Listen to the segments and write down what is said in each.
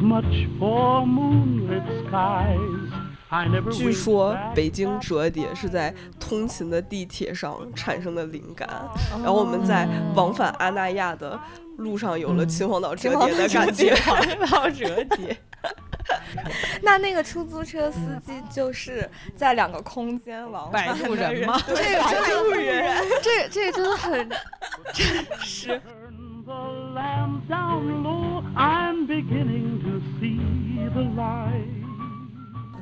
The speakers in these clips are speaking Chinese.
I never cared much for moonlit skies. 据说北京折叠是在通勤的地铁上产生的灵感，然后我们在往返阿那亚的路上有了秦皇岛折叠的感觉。秦皇岛折叠。那那个出租车司机就是在两个空间往返的人吗？这个摆渡人，这这个真的很 真实。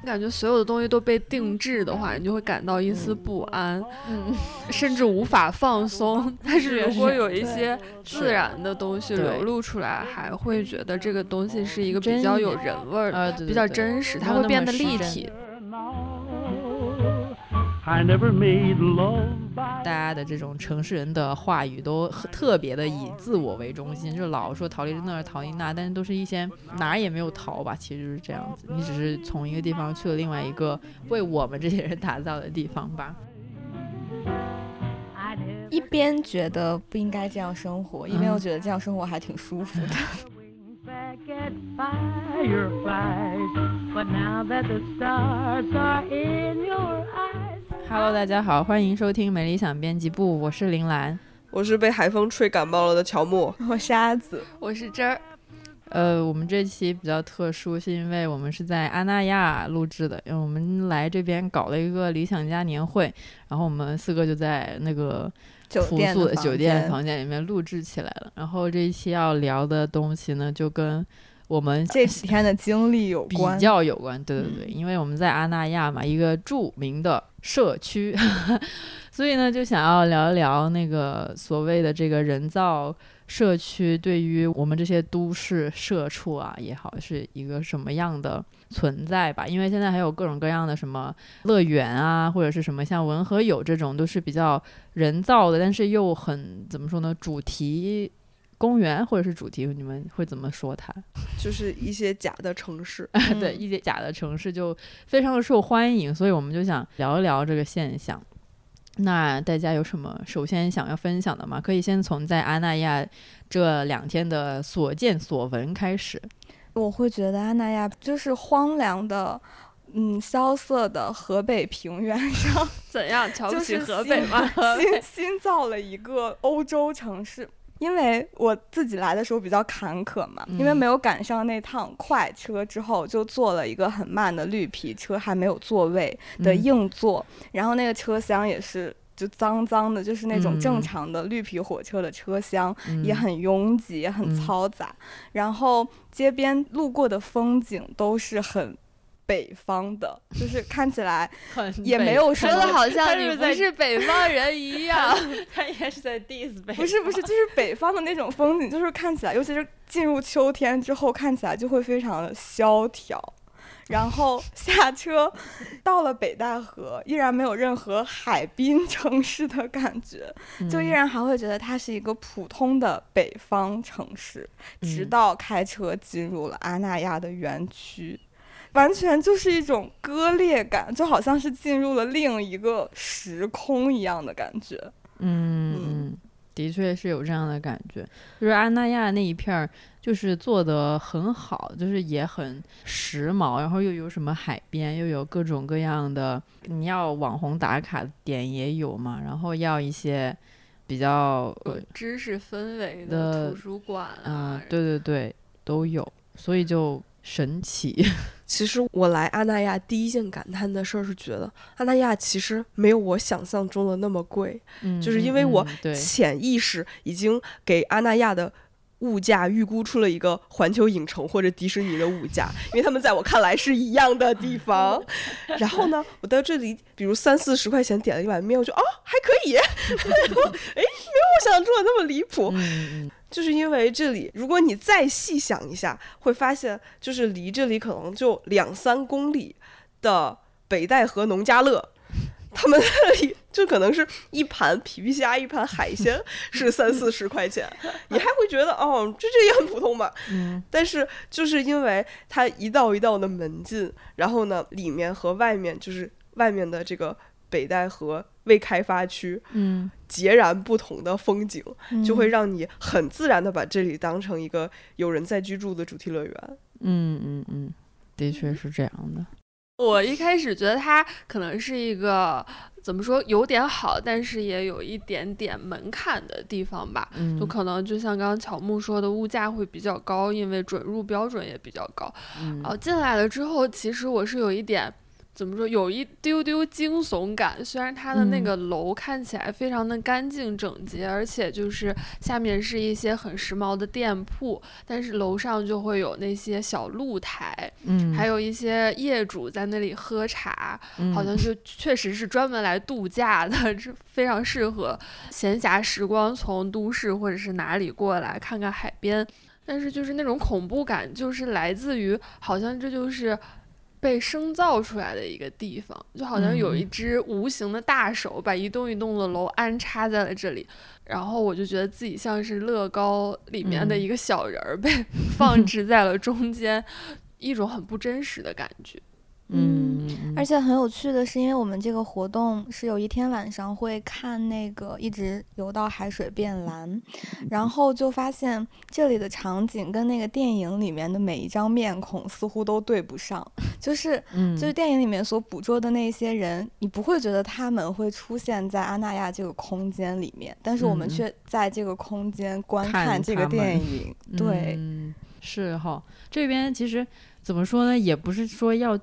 感觉所有的东西都被定制的话，你就会感到一丝不安，嗯，甚至无法放松。但是如果有一些自然的东西流露出来，还会觉得这个东西是一个比较有人味儿的，呃，比较真实，它会变得立体。I never made love by 大家的这种城市人的话语都特别的以自我为中心，就老说逃离这儿逃离那，但是都是一些哪儿也没有逃吧，其实就是这样子。你只是从一个地方去了另外一个为我们这些人打造的地方吧。一边觉得不应该这样生活，一边又觉得这样生活还挺舒服的。back Hello，大家好，欢迎收听美理想编辑部，我是林兰。我是被海风吹感冒了的乔木，我是阿紫，我是真儿，呃，我们这期比较特殊，是因为我们是在阿那亚录制的，因为我们来这边搞了一个理想家年会，然后我们四个就在那个酒朴店的素的酒店房房间里面录制起来了。然后这一期要聊的东西呢，就跟我们这几天的经历有比关。比较有关，对对对，因为我们在阿那亚嘛，一个著名的社区，所以呢，就想要聊一聊那个所谓的这个人造社区对于我们这些都市社畜啊也好，是一个什么样的存在吧？因为现在还有各种各样的什么乐园啊，或者是什么像文和友这种，都是比较人造的，但是又很怎么说呢？主题公园或者是主题，你们会怎么说它？就是一些假的城市。对，一些假的城市就非常的受欢迎，所以我们就想聊一聊这个现象。那大家有什么首先想要分享的吗？可以先从在阿那亚这两天的所见所闻开始。我会觉得阿那亚就是荒凉的，嗯，萧瑟的河北平原上，怎样瞧不起河北吗？新新造了一个欧洲城市。因为我自己来的时候比较坎坷嘛，因为嗯。没有赶上那趟快车，之后就坐了一个很慢的绿皮车，还没有座位的嗯。硬座，然后那个车厢也是就脏脏的，就是那种正嗯常的绿皮火车的车厢，嗯。也很拥挤，也很嗯。嘈杂。然后街边路过的风景都是很北方的，就是看起来 也没有说说的好像你是不是北方人一样。他应该是在 diss 北不是不是，就是北方的那种风景，就是看起来，尤其是进入秋天之后，看起来就会非常的萧条。然后下车，到了北戴河，依然没有任何海滨城市的感觉，就依嗯然还会觉得它是一个普通的北方城市。直嗯到开车进入了阿那亚的园区，完全就是一种割裂感，就好像是进入了另一个时空一样的感觉。嗯嗯，的确是有这样的感觉。就是安那亚那一片儿，就是做的很好，就是也很时髦，然后又有什么海边，又有各种各样的，你要网红打卡点也有嘛，然后要一些比较呃知识氛围的的图书馆嗯、啊，对对对，都有，所以就神奇。其实我来阿那亚第一件感叹的事儿是，觉得阿那亚其实没有我想象中的那么贵，嗯，就是嗯因为我潜意识已经给阿那亚的。物价预估出了一个环球影城或者迪士尼的物价，因为他们在我看来是一样的地方。然后呢，我到这里，比如三四十块钱点了一碗面，我就哦还可以，没有我想象中的那么离谱。就是因为这里，如果你再细想一下，会发现就是离这里可能就两三公里的北戴河农家乐，他们那里就可能是一盘皮皮虾，一盘海鲜 是三四十块钱，你还会觉得哦，这这也很普通吧？嗯但是就是因为它一道一道的门禁，然后呢，里面和外面就是外面的这个北戴河未开发区，嗯截然不同的风景，就会嗯让你很自然的把这里当成一个有人在居住的主题乐园。嗯嗯嗯，的确是这样的。我一开始觉得它可能是一个怎么说有点好，但是也有一点点门槛的地方吧。嗯，就可能就像刚刚乔木说的，物价会比较高，因为准入标准也比较高。嗯然后进来了之后，其实我是有一点怎么说，有一丢丢惊悚感。虽然它的那嗯个楼看起来非常的干净整洁，而且就是下面是一些很时髦的店铺，但是楼上就会有那些小露台，嗯，还有一些业主在那里喝茶，嗯好像就确实是专门来度假的，这非常适合闲暇时光从都市或者是哪里过来看看海边。但是就是那种恐怖感，就是来自于好像这就是被生造出来的一个地方，就好像有一嗯只无形的大手把一栋一栋的楼安插在了这里。然后我就觉得自己像是乐高里面的嗯一个小人儿被放置在了中间，一种很不真实的感觉。嗯，嗯而且很有趣的是，因为我们这个活动是有一天晚上会看那个一直游到海水变蓝，然后就发现这里的场景跟那个电影里面的每一张面孔似乎都对不上，就是嗯。就是电影里面所捕捉的那些人，你不会觉得他们会出现在阿那亚这个空间里面，但是我们嗯。却在这个空间观看看这个电影，对。嗯，是哈。这边其实怎么说呢，也不是说要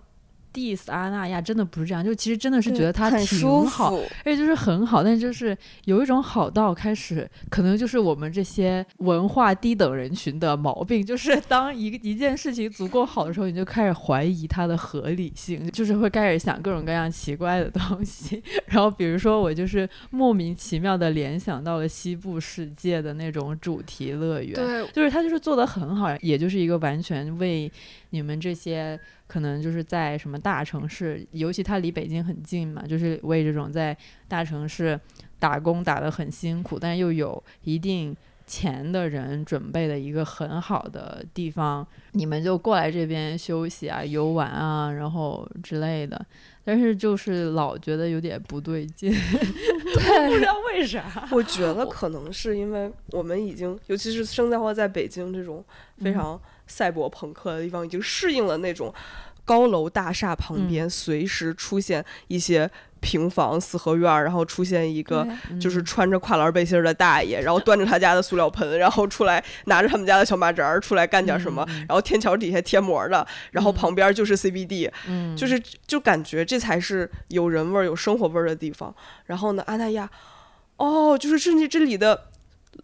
diss 阿那亚，真的不是这样，就其实真的是觉得他挺好，服，而且就是很好，但就是有一种好到开始，可能就是我们这些文化低等人群的毛病，就是当一个一件事情足够好的时候，你就开始怀疑它的合理性，就是会开始想各种各样奇怪的东西。然后比如说，我就是莫名其妙的联想到了西部世界的那种主题乐园，对，就是它就是做的很好，也就是一个完全为你们这些可能就是在什么大城市，尤其它离北京很近嘛，就是为这种在大城市打工打得很辛苦，但是又有一定钱的人准备的一个很好的地方，你们就过来这边休息啊、游玩啊，然后之类的。但是就是老觉得有点不对劲，不知道为啥。我觉得可能是因为我们已经，尤其是生在活在北京这种非嗯常赛博朋克的地方，已经适应了那种高楼大厦旁嗯。边随时出现一些平房、四合院儿，然后出现一个就是嗯。穿着跨栏背心儿的大爷，然后端着他家的塑料盆，然后出来拿着他们家的小马扎儿出来干点什么，然后天桥底下贴膜的，然后嗯。旁边就是 CBD，、嗯，就是就感觉这才是有人味儿、有生活味儿的地方。然后呢，阿那亚，哦，就是甚至这里的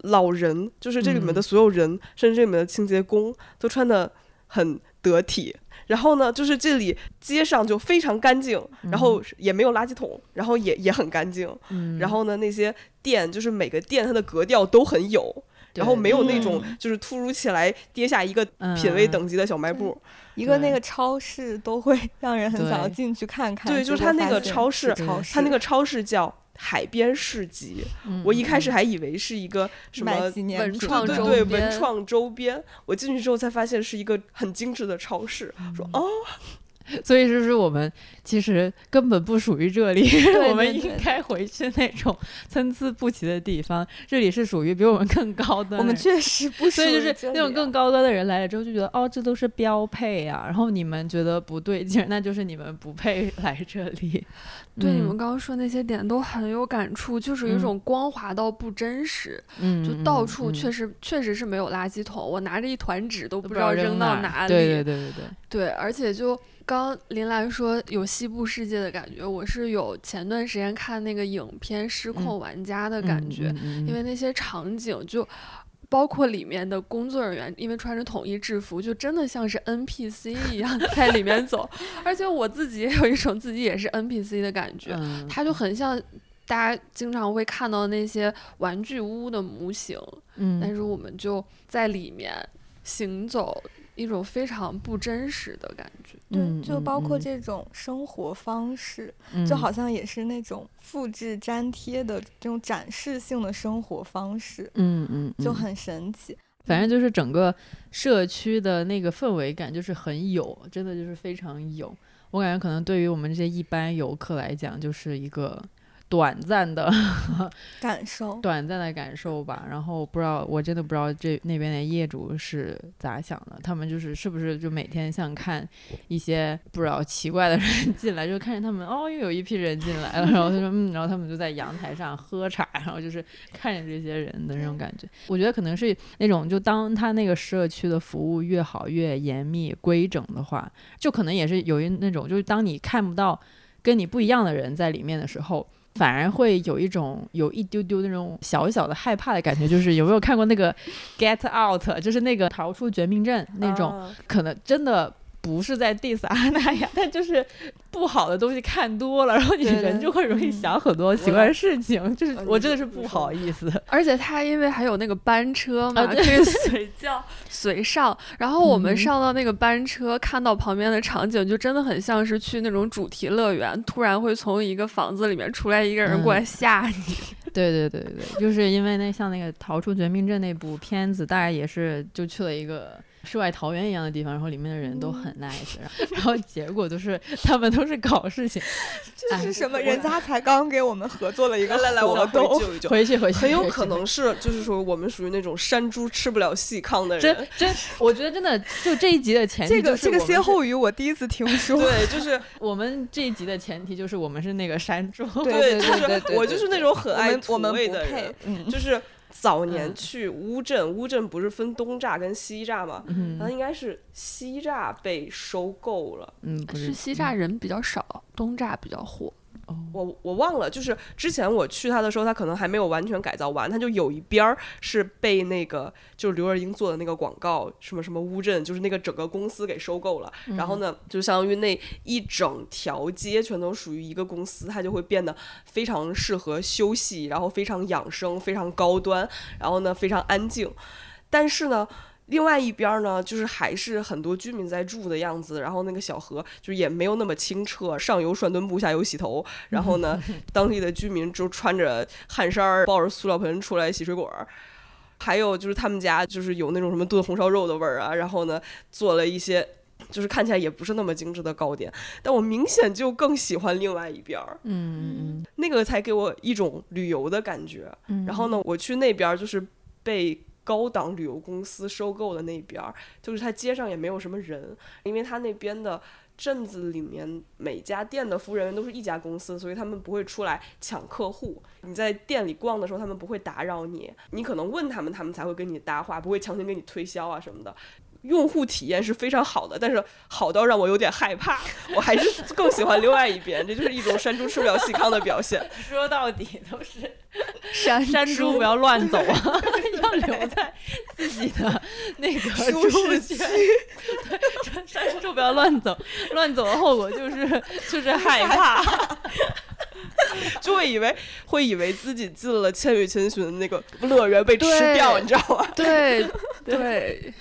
老人，就是这里面的嗯所有人，甚至这里面的清洁工都穿的很得体。然后呢，就是这里街上就非常干净，然后也没有垃圾桶，然后也也很干净。嗯，然后呢，那些店就是每个店它的格调都很有，然后没有那种嗯就是突如其来跌下一个品味嗯等级的小卖部。对一个那个超市都会 让人很想要进去看看。对，就是结它那个超市，对超市，它那个超市叫海边市集。嗯我一开始嗯还以为是一个什么纪念文创对周对文创周边，我进去之后才发现是一个很精致的超市。说哦，所以就是我们其实根本不属于这里，我们应该回去那种参差不齐的地方。这里是属于比我们更高的，我们确实不属所以就于是那种更高端的人来了之后就觉得哦，这都是标配啊。然后你们觉得不对劲，那就是你们不配 来这里。对你嗯们刚刚说那些点都很有感触，就是有一嗯种光滑到不真实，嗯，就到处确实确实是没有垃圾桶，我拿着一团纸都都不知道扔到哪哪里。对对对对对，对而且就刚林兰说有西部世界的感觉，我是有前段时间看那个影片《失控玩家》的感觉，嗯，嗯因为那些场景就。包括里面的工作人员，因为穿着统一制服，就真的像是 NPC 一样 在里面走，而且我自己也有一种自己也是 NPC 的感觉，嗯它就很像大家经常会看到那些玩具屋的模型，嗯，但是我们就在里面行走，一种非常不真实的感觉。嗯对，就包括嗯这种生活方式，嗯就好像也是那种复制粘贴的这种展示性的生活方式，嗯嗯，嗯就很神奇。反正就是整个社区的那个氛围感就是很有，真的就是非常有。我感觉可能对于我们这些一般游客来讲，就是一个短暂的 感受，短暂的感受吧。然后不知道，我真的不知道这那边的业主是咋想的。他们就是是不是就每天像看一些不知道奇怪的人进来，就看见他们哦，又有一批人进来了。然后他说嗯，然后他们就在阳台上喝茶，然后就是看着这些人的那种感觉。我觉得可能是那种，就当他那个社区的服务越好、越严密、规整的话，就可能也是有一那种，就是当你看不到跟你不一样的人在里面的时候。反而会有一种有一丢丢那种小小的害怕的感觉，就是有没有看过那个《Get Out》，就是那个逃出绝命镇那种，可能真的。不是在 diss 阿那亚，但就是不好的东西看多了，然后你人就会容易想很多奇怪的事情。就是我真的是不好意思。而且他因为还有那个班车嘛，可以随叫 随上。然后我们上到那个班车，看到旁边的场景，就真的很像是去那种主题乐园，突然会从一个房子里面出来一个人过来吓你。对对对对对，就是因为那像那个《逃出绝命镇》那部片子，大概也是就去了一个。世外桃源一样的地方，然后里面的人都很 nice，然后结果都是他们都是搞事情。这是什么？人家才刚给我们合作了一个来来，我们回救一救，回去回去。很有可能是，就是说我们属于那种山猪吃不了细糠的人。真真，我觉得真的就这一集的前提，这个这个歇后语我第一次听说。对，就是我们这一集的前提就是我们是那个山猪。对，就是我就是那种很爱我们的人，就是。早年去乌镇，乌镇不是分东栅跟西栅吗？那应该是西栅被收购了。嗯，是西栅人比较少，东栅比较火。我我忘了，就是之前我去他的时候，他可能还没有完全改造完，他就有一边儿是被那个就是刘若英做的那个广告，什么什么乌镇，就是那个整个公司给收购了。然后呢，就相当于那一整条街全都属于一个公司，它就会变得非常适合休息，然后非常养生，非常高端，然后呢非常安静。但是呢。另外一边呢，就是还是很多居民在住的样子，然后那个小河就也没有那么清澈，上游涮墩布，下游洗头，然后呢，当地的居民就穿着汗衫儿，抱着塑料盆出来洗水果儿，还有就是他们家就是有那种什么炖红烧肉的味儿啊，然后呢，做了一些就是看起来也不是那么精致的糕点，但我明显就更喜欢另外一边儿，嗯嗯，那个才给我一种旅游的感觉，然后呢，我去那边就是被。高档旅游公司收购的那边儿，就是它街上也没有什么人，因为它那边的镇子里面每家店的服务人员都是一家公司，所以他们不会出来抢客户。你在店里逛的时候，他们不会打扰你，你可能问他们，他们才会跟你搭话，不会强行给你推销啊什么的。用户体验是非常好的，但是好到让我有点害怕。我还是更喜欢另外一边，这就是一种山猪吃不了细糠的表现。说到底都是山山猪不要乱走啊，要留在自己的那个舒适区。对，山猪不要乱走，乱走的后果就是就是害怕。就会以为会以为自己进了《千与千寻》的那个乐园被吃掉，你知道吗？对对，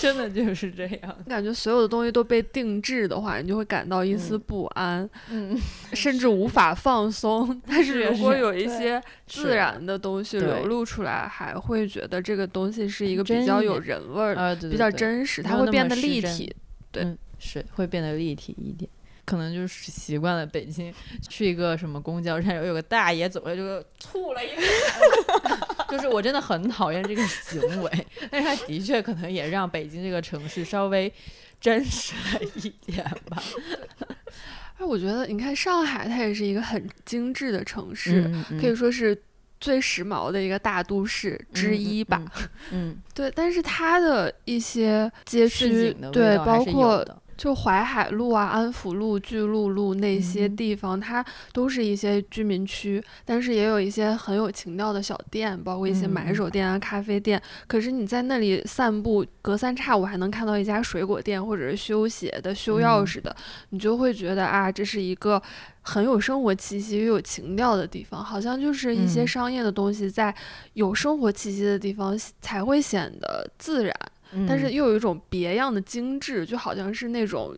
真的就是这样。感觉所有的东西都被定制的话，你就会感到一丝不安，嗯，甚至无法放松。但是如果有一些自然的东西流露出来，还会觉得这个东西是一个比较有人味儿、比较真实，它会变得立体。对，是会变得立体一点。可能就是习惯了北京，去一个什么公交站，有有个大爷走来就吐了一口，就是我真的很讨厌这个行为，但是他的确可能也让北京这个城市稍微真实了一点吧。哎，我觉得你看上海，它也是一个很精致的城市，可以说是最时髦的一个大都市之一吧。嗯，对，但是它的一些街区，对，包括。就淮海路啊、安福路、巨鹿路那些地方，它都是一些居民区，但是也有一些很有情调的小店，包括一些买手店啊、咖啡店。可是你在那里散步，隔三差五还能看到一家水果店，或者是修鞋的、修钥匙的，你就会觉得啊，这是一个很有生活气息又有情调的地方。好像就是一些商业的东西在有生活气息的地方才会显得自然。但是又有一种别样的精致，就好像是那种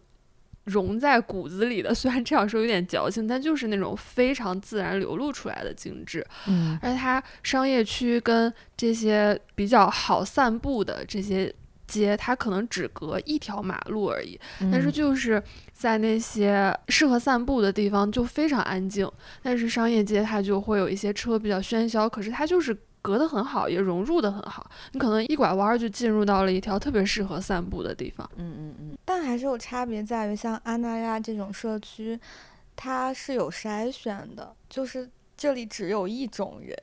融在骨子里的。虽然这样说有点矫情，但就是那种非常自然流露出来的精致。嗯，而它商业区跟这些比较好散步的这些街，它可能只隔一条马路而已，但是就是。在那些适合散步的地方就非常安静，但是商业街它就会有一些车比较喧嚣，可是它就是隔得很好，也融入得很好。你可能一拐弯就进入到了一条特别适合散步的地方。嗯嗯嗯。但还是有差别在于，像阿那亚这种社区，它是有筛选的，就是这里只有一种人，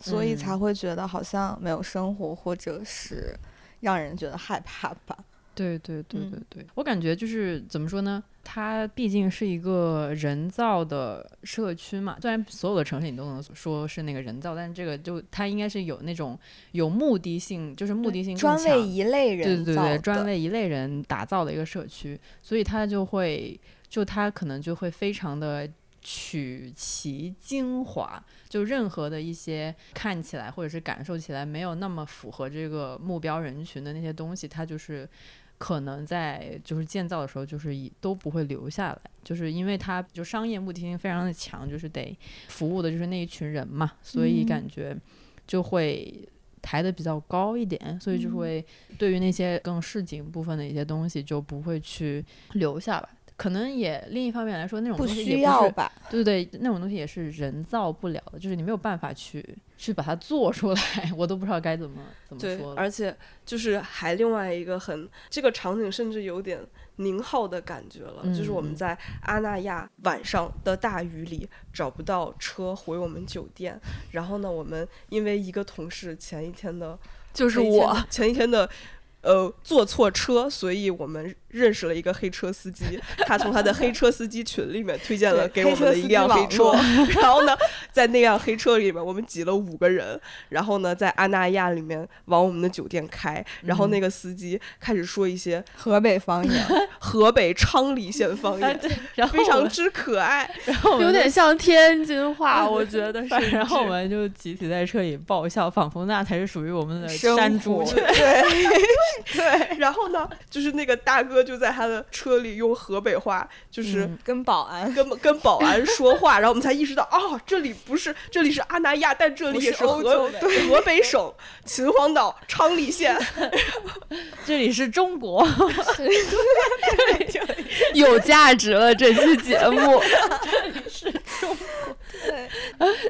所以才会觉得好像没有生活，或者是让人觉得害怕吧。对对对对对，我感觉就是怎么说呢？它毕竟是一个人造的社区嘛。虽然所有的城市你都能说是那个人造，但是这个就它应该是有那种有目的性，就是目的性专为一类人对对对，专为一类人打造的一个社区，所以它就会就它可能就会非常的取其精华，就任何的一些看起来或者是感受起来没有那么符合这个目标人群的那些东西，它就是。可能在就是建造的时候，就是以都不会留下来，就是因为它就商业目的性非常的强，就是得服务的就是那一群人嘛，所以感觉就会抬得比较高一点，所以就会对于那些更市井部分的一些东西就不会去留下来。可能也另一方面来说，那种东西不需要吧？对对对，那种东西也是人造不了的，就是你没有办法去去把它做出来，我都不知道该怎么怎么说。而且就是还另外一个很这个场景，甚至有点宁浩的感觉了，就是我们在阿那亚晚上的大雨里找不到车回我们酒店，然后呢，我们因为一个同事前一天的，就是我前一天的。呃，坐错车，所以我们认识了一个黑车司机。他从他的黑车司机群里面推荐了给我们的一辆黑车。然后呢，在那辆黑车里面，我们挤了五个人。然后呢，在阿那亚里面往我们的酒店开。然后那个司机开始说一些河北方言，河北昌黎县方言，然后非常之可爱。然后有点像天津话，我觉得是。然后我们就集体在车里爆笑，仿佛那才是属于我们的山猪。对。对，然后呢，就是那个大哥就在他的车里用河北话，就是跟保安。跟跟保安说话，然后我们才意识到，哦，这里不是，这里是阿那亚，但这里也是河河北省秦皇岛昌黎县，这里是中国，有价值了这期节目，这里是中国，对，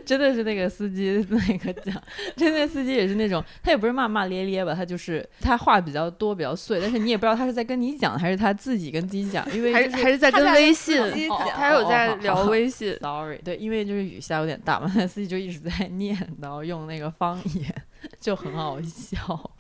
真的是那个司机那个讲，真的司机也是那种，他也不是骂骂咧咧吧，他就是他话比较。多比较碎，但是你也不知道他是在跟你讲，还是他自己跟自己讲，因为还是还是在跟微信，他有在聊微信。Sorry，对，因为就是雨下有点大嘛，那司机就一直在念叨用那个方言，就很好笑，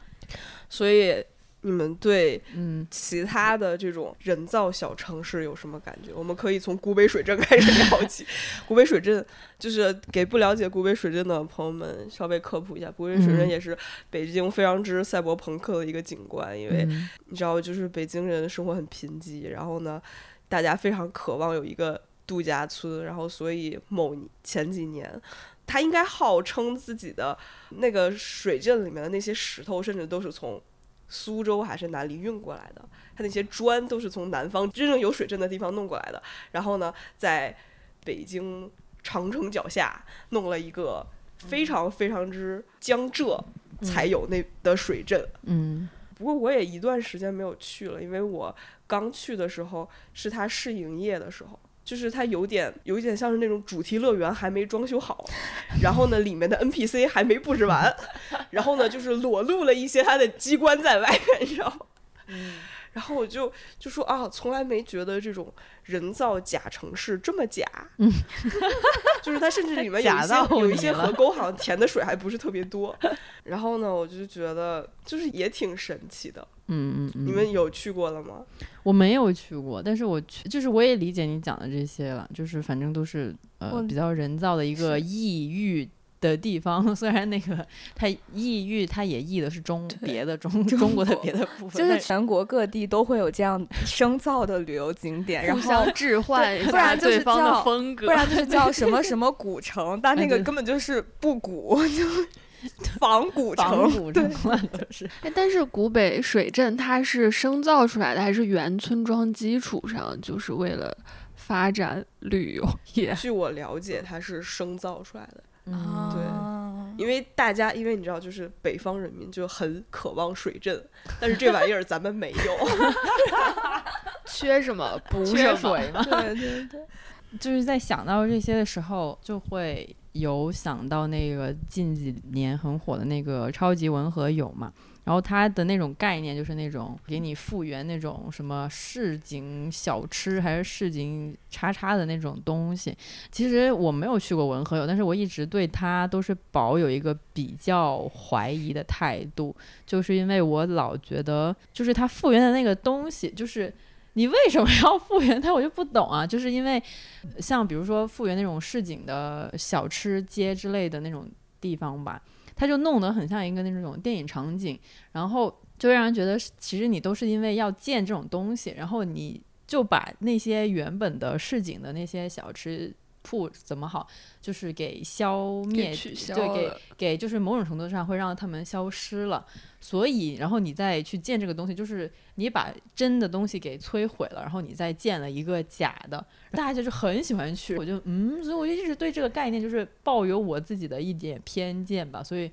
所以。你们对嗯其他的这种人造小城市有什么感觉？我们可以从古北水镇开始聊起。古北水镇就是给不了解古北水镇的朋友们稍微科普一下，古北水镇也是北京非常之赛博朋克的一个景观，因为你知道，就是北京人生活很贫瘠，然后呢，大家非常渴望有一个度假村，然后所以某前几年，他应该号称自己的那个水镇里面的那些石头，甚至都是从。苏州还是哪里运过来的？它那些砖都是从南方真正有水镇的地方弄过来的。然后呢，在北京长城脚下弄了一个非常非常之江浙才有那的水镇。嗯，不过我也一段时间没有去了，因为我刚去的时候是它试营业的时候。就是它有点有一点像是那种主题乐园还没装修好，然后呢里面的 NPC 还没布置完，然后呢就是裸露了一些它的机关在外面，你知道吗？然后我就就说啊，从来没觉得这种人造假城市这么假，嗯，就是它甚至里面有一些有一些河沟好像填的水还不是特别多，然后呢我就觉得就是也挺神奇的。嗯嗯，你们有去过了吗？我没有去过，但是我去，就是我也理解你讲的这些了，就是反正都是呃比较人造的一个异域的地方。虽然那个它异域，它也异的是中别的中中国的别的部分，就是全国各地都会有这样生造的旅游景点，然后置换不然就是叫风格，不然就是叫什么 什么古城，但那个根本就是不古 就。仿古城，对，是。哎，但是古北水镇它是生造出来的，还是原村庄基础上，就是为了发展旅游业？据我了解，它是生造出来的。嗯，对，因为大家，因为你知道，就是北方人民就很渴望水镇，但是这玩意儿咱们没有。缺什么补缺什么。水嘛。对对对，就是在想到这些的时候，就会有想到那个近几年很火的那个超级文和友嘛。然后它的那种概念就是那种给你复原那种什么市井小吃还是市井叉叉的那种东西。其实我没有去过文和友，但是我一直对它都是保有一个比较怀疑的态度，就是因为我老觉得就是它复原的那个东西，就是你为什么要复原它，我就不懂啊。就是因为像比如说复原那种市井的小吃街之类的那种地方吧。他就弄得很像一个那种电影场景，然后就让人觉得其实你都是因为要建这种东西，然后你就把那些原本的市井的那些小吃铺怎么好，就是给消灭，对，给给就是某种程度上会让他们消失了。所以，然后你再去建这个东西，就是你把真的东西给摧毁了，然后你再建了一个假的，大家就是很喜欢去。我就嗯，所以我就一直对这个概念就是抱有我自己的一点偏见吧。所以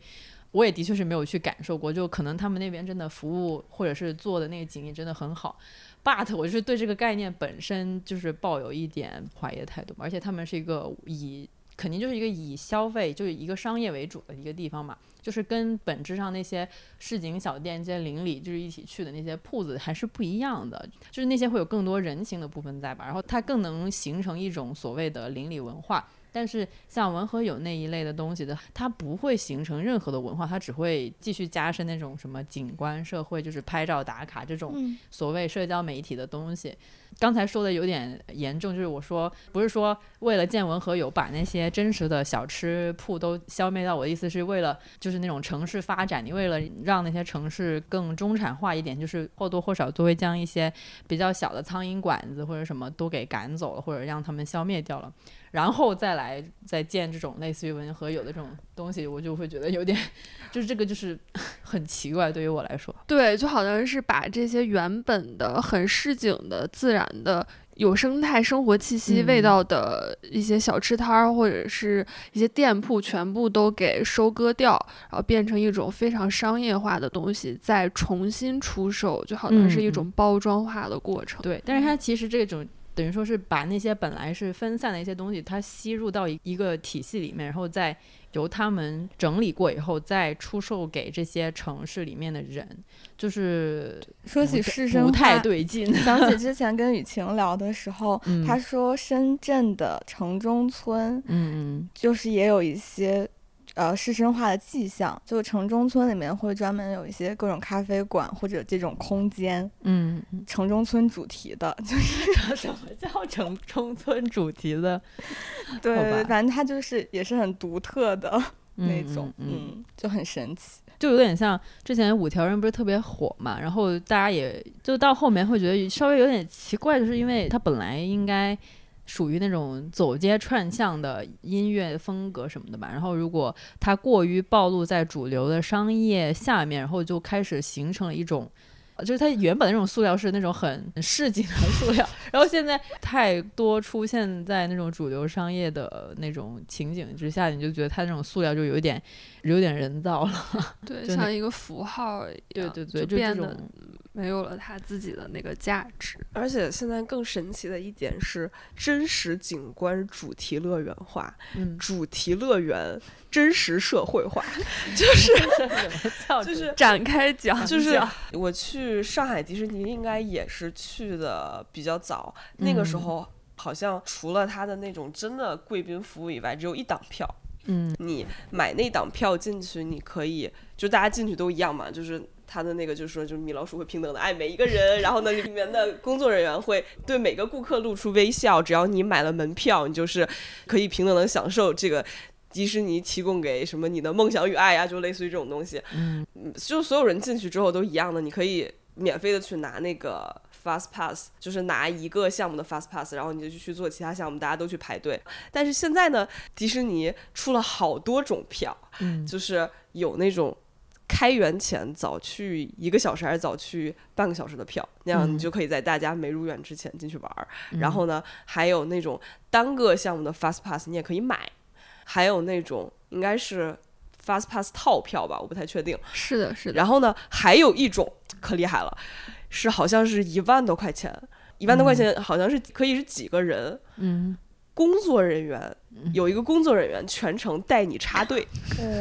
我也的确是没有去感受过，就可能他们那边真的服务或者是做的那个景业真的很好。but 我就是对这个概念本身就是抱有一点怀疑的态度，而且他们是一个以肯定就是一个以消费就是一个商业为主的一个地方嘛，就是跟本质上那些市井小店、街邻里就是一起去的那些铺子还是不一样的，就是那些会有更多人情的部分在吧，然后它更能形成一种所谓的邻里文化。但是像文和友那一类的东西的，它不会形成任何的文化，它只会继续加深那种什么景观社会，就是拍照打卡这种嗯所谓社交媒体的东西。刚才说的有点严重，就是我说不是说为了建文和友把那些真实的小吃铺都消灭掉，我的意思是为了就是那种城市发展，你为了让那些城市更中产化一点，就是或多或少都会将一些比较小的苍蝇馆子或者什么都给赶走了，或者让他们消灭掉了。然后再来再建这种类似于文和友的这种东西，我就会觉得有点，就是这个就是 很奇怪，对于我来说。对，就好像是把这些原本的很市井的、自然的、有生态生活气息味道的一些小吃摊儿，或者是一些店铺，全部都给收割掉，然后变成一种非常商业化的东西，再重新出售，就好像是一种包装化的过程。对，但是它其实这种等于说是把那些本来是分散的一些东西，它吸入到一一个体系里面，然后再由他们整理过以后，再出售给这些城市里面的人，就是说起市生不太对劲。想起之前跟雨晴聊的时候，嗯他说深圳的城中村嗯就是也有一些呃市生化的迹象，就城中村里面会专门有一些各种咖啡馆或者这种空间，嗯嗯，城中村主题的，就是 什么叫城中村主题的？对反正它就是也是很独特的那嗯种，嗯嗯。嗯，就很神奇。就有点像之前五条人不是特别火嘛，然后大家也就到后面会觉得稍微有点奇怪，就是因为它本来应该属于那种走街串巷的音乐风格什么的吧，然后如果它过于暴露在主流的商业下面，然后就开始形成了一种。就是它原本的那种塑料是那种很很市井的塑料，然后现在太多出现在那种主流商业的那种情景之下，你就觉得它那种塑料就有一点有点人造了。对，像一个符号一样，对对对，就变得没有了它自己的那个价值。而且现在更神奇的一点是，真实景观主题乐园化，嗯，主题乐园真实社会化，就是 就是展开讲就是我去上海迪士尼应该也是去的比较早，那个时嗯候好像除了他的那种真的贵宾服务以外，只有一档票。嗯。你买那档票进去，你可以就大家进去都一样嘛，就是他的那个就是说，就是米老鼠会平等的爱每一个人，然后呢，里面的工作人员会对每个顾客露出微笑，只要你买了门票，你就是可以平等的享受这个迪士尼提供给什么你的梦想与爱啊，就类似于这种东西，嗯嗯就所有人进去之后都一样的，你可以免费的去拿那个 Fast Pass，就是拿一个项目的 Fast Pass，然后你就去做其他项目，大家都去排队。但是现在呢，迪士尼出了好多种票，嗯就是有那种开园前早去一个小时还是早去半个小时的票，那样你嗯就可以在大家没入园之前进去玩儿。嗯然后呢，还有那种单个项目的 Fast Pass 你也可以买，还有那种应该是 Fast Pass 套票吧，我不太确定。是的，是的，然后呢，还有一种可厉害了，是好像是一万多块钱一万多块钱好像是可以是几个人，嗯，工作人员有一个工作人员全程带你插队，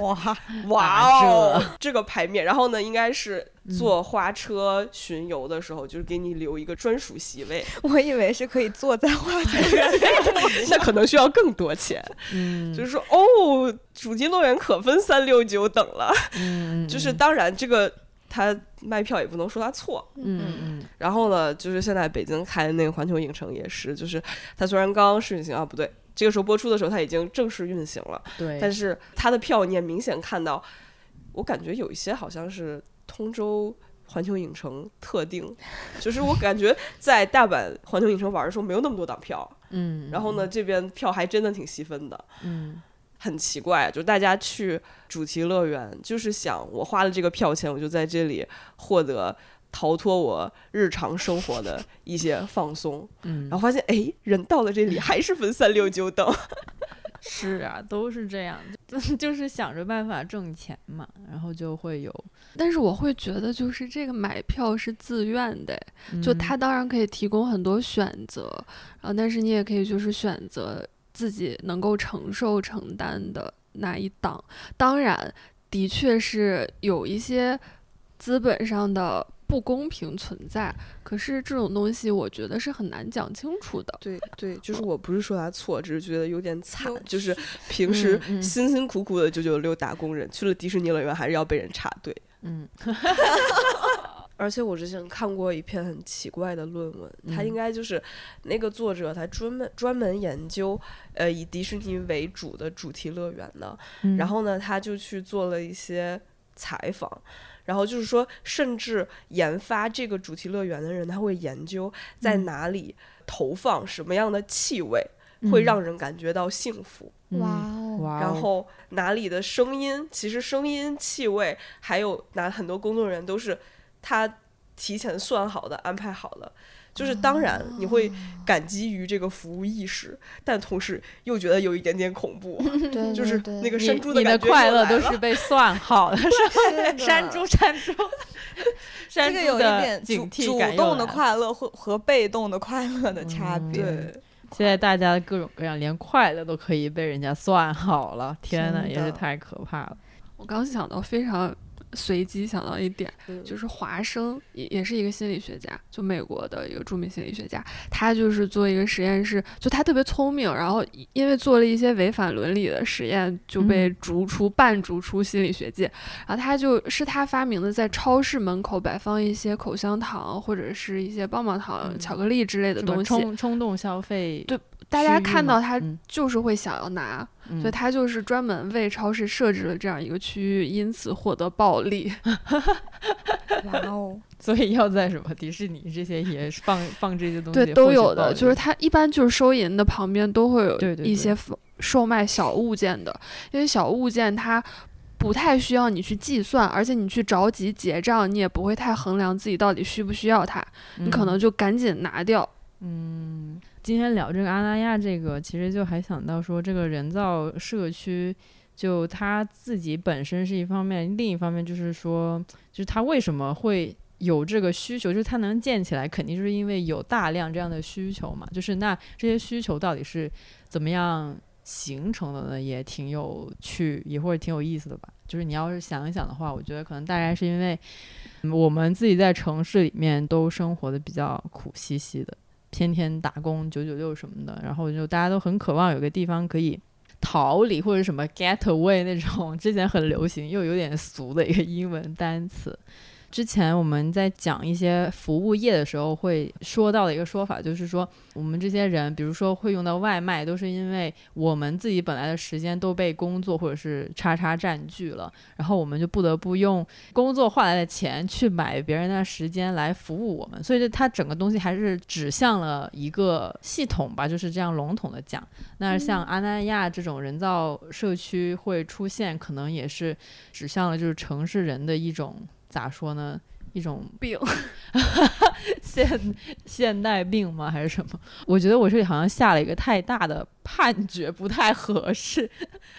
哇。哇哦，这个牌面，然后呢，应该是坐花车巡游的时候，就是给你留一个专属席位，我以为是可以坐在花 车上，那可能需要更多钱。嗯，就是说，哦，主题乐园可分三六九等了，嗯，就是当然这个。他卖票也不能说他错，嗯。嗯，然后呢，就是现在北京开的那个环球影城也是，就是它虽然刚刚试运行啊，不对，这个时候播出的时候它已经正式运行了，对，但是它的票你也明显看到，我感觉有一些好像是通州环球影城特定，就是我感觉在大阪环球影城玩的时候没有那么多档票，嗯，然后呢这边票还真的挺细分的，嗯。很奇怪，就大家去主题乐园，就是想我花了这个票钱，我就在这里获得逃脱我日常生活的一些放松。嗯，然后发现，哎，人到了这里还是分三六九等。是啊，都是这样，就是想着办法挣钱嘛，然后就会有。但是我会觉得，就是这个买票是自愿的，就他当然可以提供很多选择，然后但是你也可以就是选择。自己能够承受承担的那一档，当然，的确是有一些资本上的不公平存在。可是这种东西，我觉得是很难讲清楚的。对对，就是我不是说他错，只是觉得有点惨。就是平时辛辛苦苦的九九六打工人，去了迪士尼乐园还是要被人插队。嗯。而且我之前看过一篇很奇怪的论文，他应该就是那个作者，他专门专门研究呃以迪士尼为主的主题乐园的，然后呢，他就去做了一些采访，然后就是说，甚至研发这个主题乐园的人，他会研究在哪里投放什么样的气味会让人感觉到幸福，哇哦，然后哪里的声音，其实声音、气味，还有哪很多工作人员都是。他提前算好的、安排好了，就是当然你会感激于这个服务意识，但同时又觉得有一点点恐怖，就是那个山猪的感觉快乐都是被算好 的，是山猪山猪，这个有一点主主动的快乐和和被动的快乐的差别。对，现在大家各种各样，连快乐都可以被人家算好了，天呐，也是太可怕了。我刚想到非常。随机想到一点，就是华生也也是一个心理学家，就美国的一个著名心理学家。他就是做一个实验室，就他特别聪明，然后因为做了一些违反伦理的实验，就被逐出、半逐出心理学界。然后他就是他发明的，在超市门口摆放一些口香糖或者是一些棒棒糖、巧克力之类的东西，冲冲动消费。对。大家看到他就是会想要拿，所以他就是专门为超市设置了这样一个区域，因此获得暴利。哇哦！所以要在什么迪士尼这些也放放这些东西，对，都有的。就是他一般就是收银的旁边都会有一些售卖小物件的，因为小物件它不太需要你去计算，而且你去着急结账，你也不会太衡量自己到底需不需要它，你可能就赶紧拿掉。嗯。今天聊这个阿那亚，这个其实就还想到说，这个人造社区，就它自己本身是一方面，另一方面就是说，就是它为什么会有这个需求，就是它能建起来，肯定就是因为有大量这样的需求嘛。就是那这些需求到底是怎么样形成的呢？也挺有趣，也或者挺有意思的吧。就是你要是想一想的话，我觉得可能大概是因为我们自己在城市里面都生活的比较苦兮兮的。天天打工九九六什么的，然后就大家都很渴望有个地方可以逃离或者什么 get away 那种之前很流行又有点俗的一个英文单词。之前我们在讲一些服务业的时候，会说到的一个说法，就是说我们这些人，比如说会用到外卖，都是因为我们自己本来的时间都被工作或者是叉叉占据了，然后我们就不得不用工作换来的钱去买别人的时间来服务我们，所以就它整个东西还是指向了一个系统吧，就是这样笼统的讲。那像阿那亚这种人造社区会出现，可能也是指向了就是城市人的一种。咋说呢？一种病，现现代病吗？还是什么？我觉得我这里好像下了一个太大的判决，不太合适。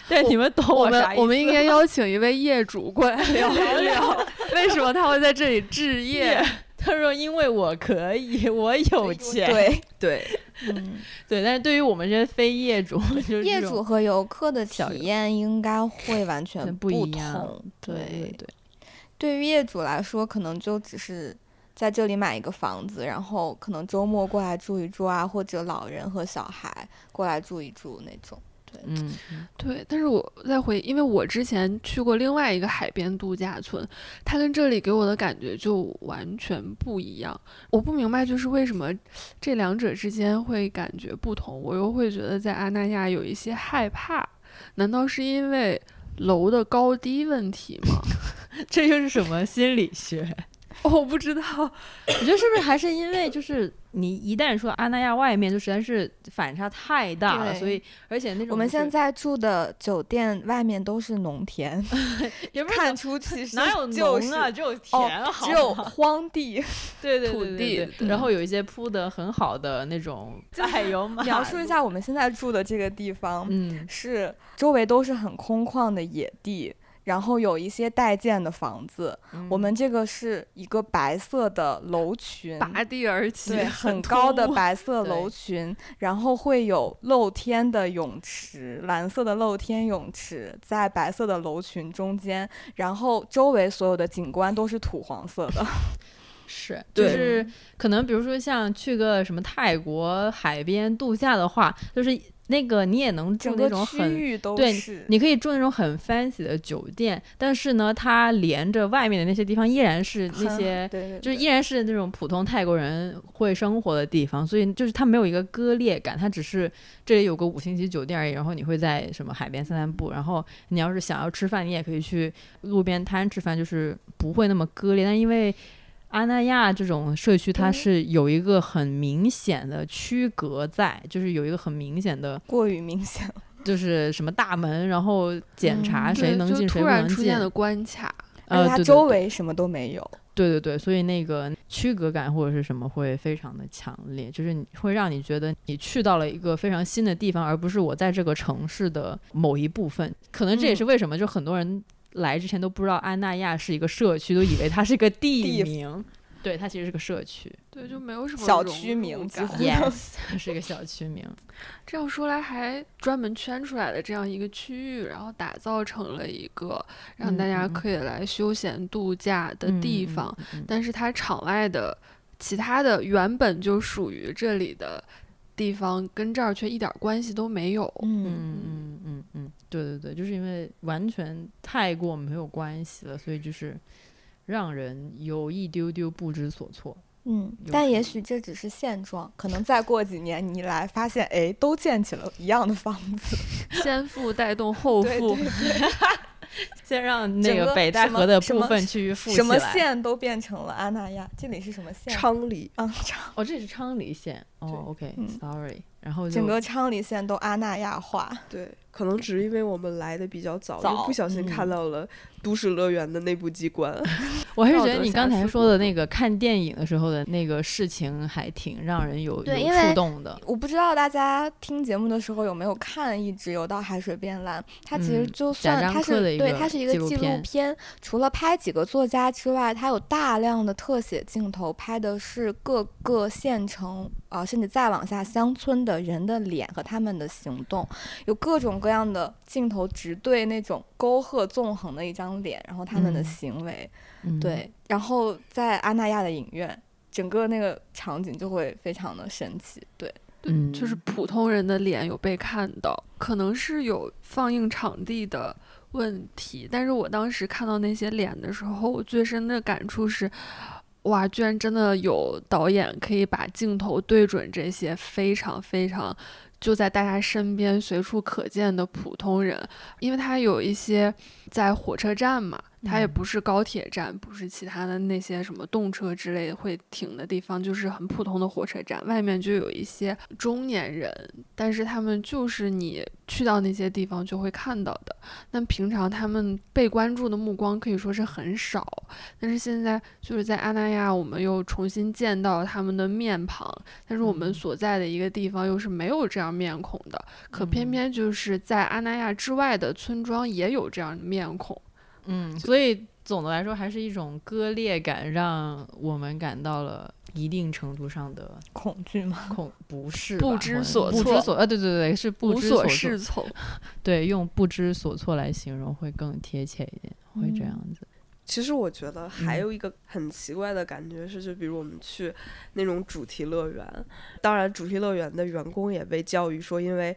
但你们懂我啥意思？我们应该邀请一位业主过来 聊一聊，为什么他会在这里置 业？他说因为我可以，我有钱。对对，嗯，对，但是对于我们这些非业主，就是业主和游客的体验应该会完全不一样。对对对，对于业主来说，可能就只是在这里买一个房子，然后可能周末过来住一住啊，或者老人和小孩过来住一住那种。对，对，但是我再回，因为我之前去过另外一个海边度假村，它跟这里给我的感觉就完全不一样。我不明白，就是为什么这两者之间会感觉不同，我又会觉得在阿那亚有一些害怕。难道是因为楼的高低问题吗？这又是什么心理学？哦我不知道，我觉得是不是还是因为就是你一旦说阿那亚外面就实在是反差太大了，所以而且那种我们现在住的酒店外面都是农田，也不是看出去是哪有就是农啊，只有哦田好只有荒地。对对土对对然后有一些铺的很好的那种柏油马描述一，下我们现在住的这个地方，嗯，是周围都是很空旷的野地，然后有一些待建的房子。嗯我们这个是一个白色的楼群，拔地而起，对，很高的白色楼群，然后会有露天的泳池，蓝色的露天泳池在白色的楼群中间，然后周围所有的景观都是土黄色的。是，就是可能比如说像去个什么泰国海边度假的话，就是那个你也能住那种很对，你可以住那种很 fancy 的酒店，但是呢，它连着外面的那些地方依然是那些，对对，对就是依然是那种普通泰国人会生活的地方，所以就是它没有一个割裂感，它只是这里有个五星级酒店而已，然后你会在什么海边散散步，然后你要是想要吃饭，你也可以去路边摊吃饭，就是不会那么割裂。但因为阿那亚这种社区，它嗯是有一个很明显的区隔在，就是有一个很明显的过于明显了。就是什么大门，然后检查嗯谁能进突谁不能进然出现。的关卡。呃，它周围什么都没有。对对对，所以那个区隔感或者是什么会非常的强烈，就是你会让你觉得你去到了一个非常新的地方，而不是我在这个城市的某一部分。可能这也是嗯为什么就很多人来之前都不知道安那亚是一个社区，都以为它是一个地地名。对，它其实是个社区对，就没有什么小区名字，yes，是一个小区名。这样说来，还专门圈出来的这样一个区域，然后打造成了一个让大家可以来休闲度假的地嗯嗯方。嗯嗯但是它场外的其他的原本就属于这里的地方，跟这儿却一点关系都没有。嗯，嗯嗯嗯嗯，对对对，就是因为完全太过没有关系了，所以就是让人有一丢丢不知所措。嗯，但也许这只是现状，可能再过几年你一来发现，哎，都建起了一样的房子。先富带动后对富，对对，先让那个个北戴河的部分区域富起什么。县都变成了阿那亚，这里是什么县？昌黎啊，昌，哦，这是昌黎县。哦嗯，OK，Sorry、然后整个昌黎县都阿那亚化。对，可能只是因为我们来的比较早，早就不小心看嗯到了都市乐园的内部机关。我还是觉得你刚才说的那个看电影的时候的那个事情，还挺让人有有触动的。我不知道大家听节目的时候有没有看《一直游到海水变蓝》，它其实嗯就算它是对它是一个纪录片片，除了拍几个作家之外，它有大量的特写镜头，拍的是各个县城啊、甚至再往下乡村的人的脸和他们的行动，有各种各样的镜头直对那种沟壑纵横的一张脸，然后他们的嗯行为，嗯，对，然后在阿那亚的影院，整个那个场景就会非常的神奇，对。对，就是嗯普通人的脸有被看到，可能是有放映场地的问题。但是我当时看到那些脸的时候，我最深的感触是，哇，居然真的有导演可以把镜头对准这些非常非常就在大家身边随处可见的普通人，因为他有一些在火车站嘛，它也嗯不是高铁站，不是其他的那些什么动车之类会停的地方，就是很普通的火车站。外面就有一些中年人，但是他们就是你去到那些地方就会看到的。那平常他们被关注的目光可以说是很少，但是现在就是在阿那亚，我们又重新见到他们的面庞，但是我们嗯所在的一个地方又是没有这样面孔的，可偏嗯偏就是在阿那亚之外的村庄也有这样的面孔。嗯，所以总的来说还是一种割裂感，让我们感到了一定程度上的恐惧吗？恐不是不知所措不知所呃，对对对，是不知所知措适从。对，用不知所措来形容会更贴切一点，会这嗯样子。其实我觉得还嗯有一个很奇怪的感觉是，就比如我们去那种主题乐园，当然主题乐园的员工也被教育说，因为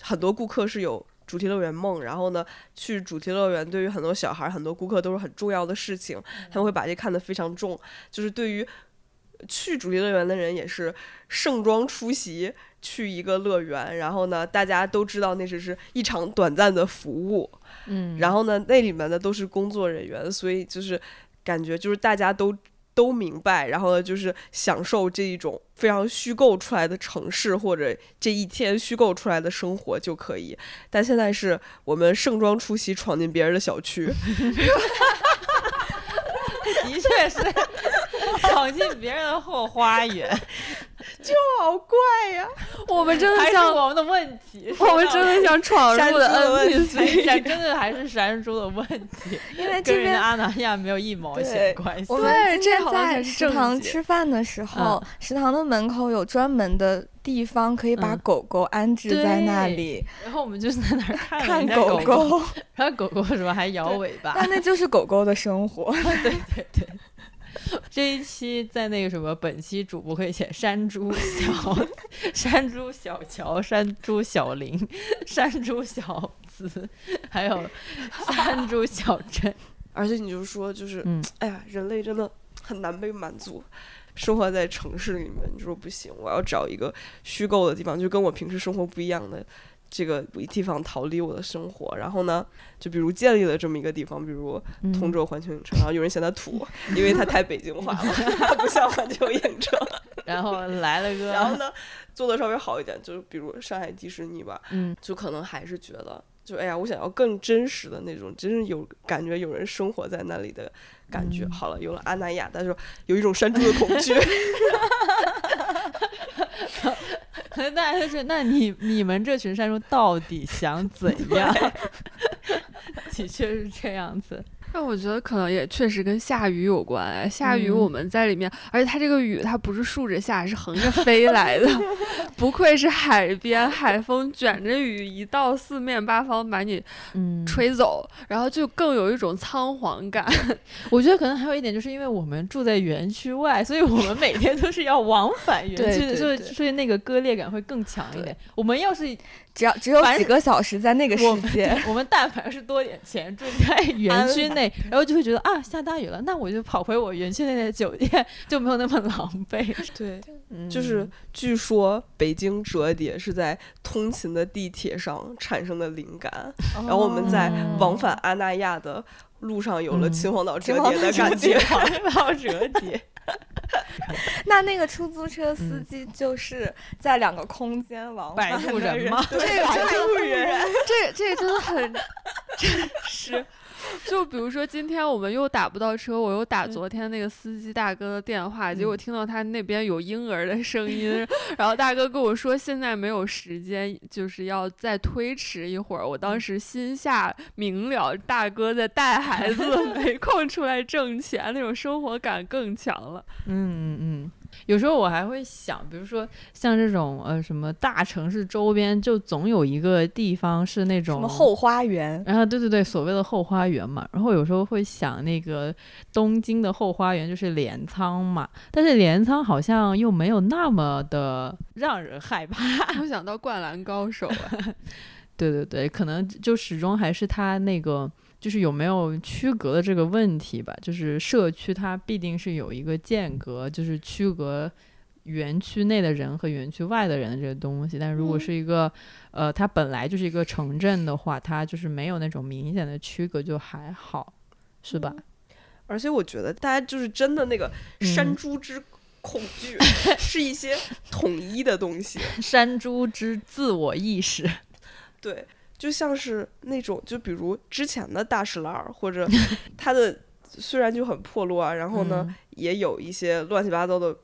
很多顾客是有主题乐园梦，然后呢，去主题乐园对于很多小孩、很多顾客都是很重要的事情，他们会把这看得非常重，就是对于去主题乐园的人也是盛装出席去一个乐园，然后呢，大家都知道那只是一场短暂的服务，嗯。然后呢，那里面的都是工作人员，所以就是感觉就是大家都都明白，然后呢，就是享受这一种非常虚构出来的城市或者这一天虚构出来的生活就可以。但现在是我们盛装出席闯进别人的小区，的确是闯进别人的后花园，好怪呀！我们真的还是像，我们的问题。我们真的像闯入的 NPC。真的还是山猪的问题，因为这边跟人家阿那亚没有一毛钱对关系我。们对这今天在食堂吃饭的时候，食堂的门口有专门的地方可以把嗯狗狗安置在那对里然后我们就在那儿看狗狗，狗，然后狗狗什么还摇尾巴。但那就是狗狗的生活。对对对。这一期在那个什么，本期主播可以写山猪小 山猪小乔、山猪小林、山猪小子，还有山猪小镇。而且你就说，就是、嗯哎呀，人类真的很难被满足。生活在城市里面，你说不行，我要找一个虚构的地方，就跟我平时生活不一样的这个地方逃离我的生活。然后呢，就比如建立了这么一个地方，比如嗯通州环球影城，然后有人嫌它土，因为它太北京化了，它不像环球影城。然后来了个，然后呢，做的稍微好一点，就是比如上海迪士尼吧，嗯，就可能还是觉得，就哎呀，我想要更真实的那种，真是有感觉有人生活在那里的感觉。嗯好了，有了阿那亚，但是有一种山猪的恐惧。可 能大家就是，那你你们这群山猪到底想怎样？的确是这样子。但我觉得可能也确实跟下雨有关哎，下雨嗯我们在里面，而且它这个雨它不是竖着下，是横着飞来的，不愧是海边，海风卷着雨一到四面八方把你嗯，吹走，然后就更有一种仓皇感。我觉得可能还有一点，就是因为我们住在园区外，所以我们每天都是要往返园区，所以所以那个割裂感会更强一点。我们要是只要只有几个小时在那个我世界，我们但凡是多点钱住在园区内，然后就会觉得啊下大雨了，那我就跑回我园区内的酒店，就没有那么狼狈。对，嗯就是据说北京折叠是在通勤的地铁上产生的灵感，然后我们在哦往返阿那亚的路上有了嗯秦皇岛折叠的感觉。秦皇岛折叠，那那个出租车司嗯机就是在两个空间往摆返的渡人吗对，摆渡人，这这真的很真实。就比如说，今天我们又打不到车，我又打昨天那个司机大哥的电话，结果听到他那边有婴儿的声音，然后大哥跟我说现在没有时间，就是要再推迟一会儿。我当时心下明了，大哥在带孩子，没空出来挣钱，那种生活感更强了。嗯嗯嗯。有时候我还会想，比如说像这种呃什么大城市周边，就总有一个地方是那种什么后花园，然后对对对，所谓的后花园嘛，然后有时候会想那个东京的后花园就是镰仓嘛，但是镰仓好像又没有那么的让人害怕。我 想到《灌篮高手》啊，对对对，可能就始终还是他那个就是有没有区隔的这个问题吧，就是社区它必定是有一个间隔，就是区隔。园区内的人和园区外的人的这个东西，但如果嗯是一个，呃，它本来就是一个城镇的话，它就是没有那种明显的区隔，就还好，是吧？而且我觉得大家就是真的那个山嗯猪之恐惧，是一些统一的东西。山猪之自我意识，对，就像是那种，就比如之前的大石栏儿，或者 它的虽然就很破落啊，然后呢、嗯也有一些乱七八糟的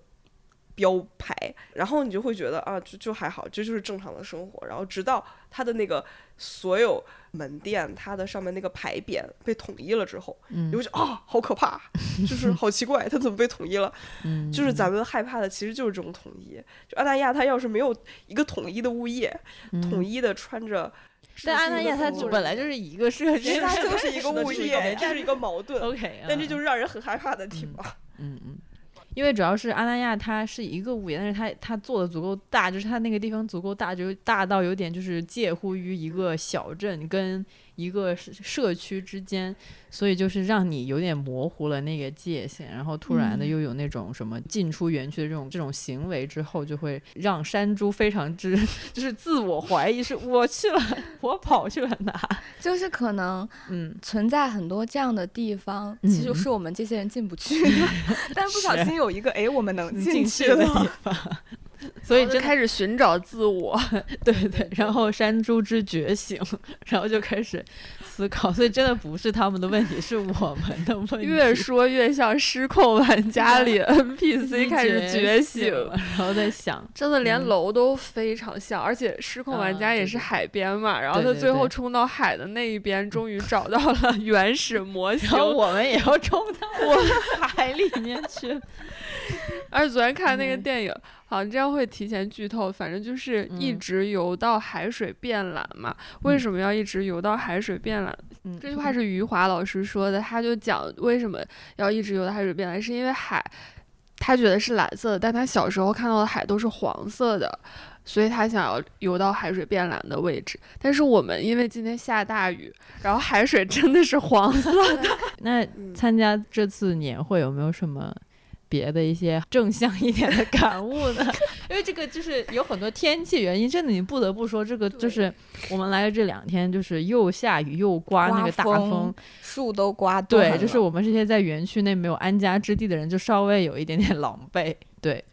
标牌，然后你就会觉得啊，就就还好，这就是正常的生活。然后直到它的那个所有门店，它的上面那个牌匾被统一了之后，嗯你会觉得啊，好可怕，就是好奇怪，它怎么被统一了？嗯，就是咱们害怕的其实就是这种统一。就澳大利亚，它要是没有一个统一的物业，统一的穿着。但安那亚它本来就是一个设计，它就是一个 物业，这是一个矛盾。OK，但这就是让人很害怕的地方。嗯嗯，因为主要是阿那亚它是一个物业，但是它它做的足够大，就是它那个地方足够大，就大到有点就是介乎于一个小镇跟一个社区之间，所以就是让你有点模糊了那个界限，然后突然的又有那种什么进出园区的这种这种行为之后，就会让山猪非常之就是自我怀疑，是我去了，我跑去了哪？就是可能嗯，存在很多这样的地方，嗯其实是我们这些人进不去的，但不小心有一个哎，我们能进去去的地了。方。所以就开始寻找自我，对对，然后山猪之觉醒，然后就开始思考，所以真的不是他们的问题，是我们的问题。越说越像失控玩家里 NPC 开始觉醒，了，然后在想，真的连嗯楼都非常像，而且失控玩家也是海边嘛，然后他最后冲到海的那一边，终于找到了 原始模型然。后我们也要冲到我海里面去。而且昨天看那个嗯电影，好像这样会提前剧透，反正就是一嗯直游到海水变蓝嘛。为什么要一直游到海水变蓝？嗯这句话是余华老师说的，他就讲为什么要一直游到海水变蓝，是因为海他觉得是蓝色的，但他小时候看到的海都是黄色的。所以他想要游到海水变蓝的位置，但是我们因为今天下大雨，然后海水真的是黄色的，那嗯参加这次年会有没有什么别的一些正向一点的感悟呢？因为这个就是有很多天气原因，真的你不得不说，这个就是我们来的这两天就是又下雨又刮那个大刮风，树都刮断对，了，就是我们这些在园区内没有安家之地的人，就稍微有一点点狼狈。对，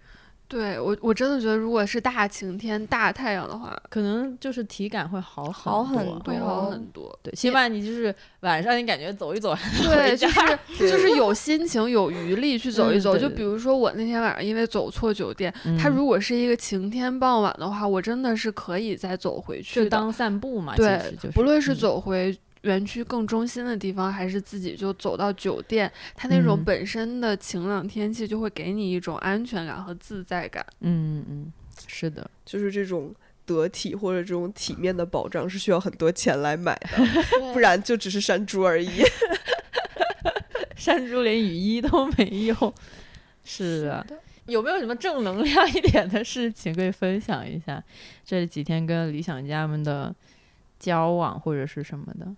对我我真的觉得如果是大晴天大太阳的话，可能就是体感会好好很多会多。好很多。对，起码你就是晚上你感觉走一走，对，就是 就是有心情、有余力去走一走。就比如说我那天晚上因为走错酒店，它嗯如果是一个晴天傍晚的话，我真的是可以再走回去的。就当散步嘛，对其实就是不论是嗯走回园区更中心的地方，还是自己就走到酒店，它那种嗯本身的晴朗天气就会给你一种安全感和自在感。嗯嗯，是的，就是这种得体或者这种体面的保障是需要很多钱来买的，不然就只是山猪而已。山猪连雨衣都没有。是啊，有没有什么正能量一点的事情可以分享一下？这几天跟理想家们的交往或者是什么的？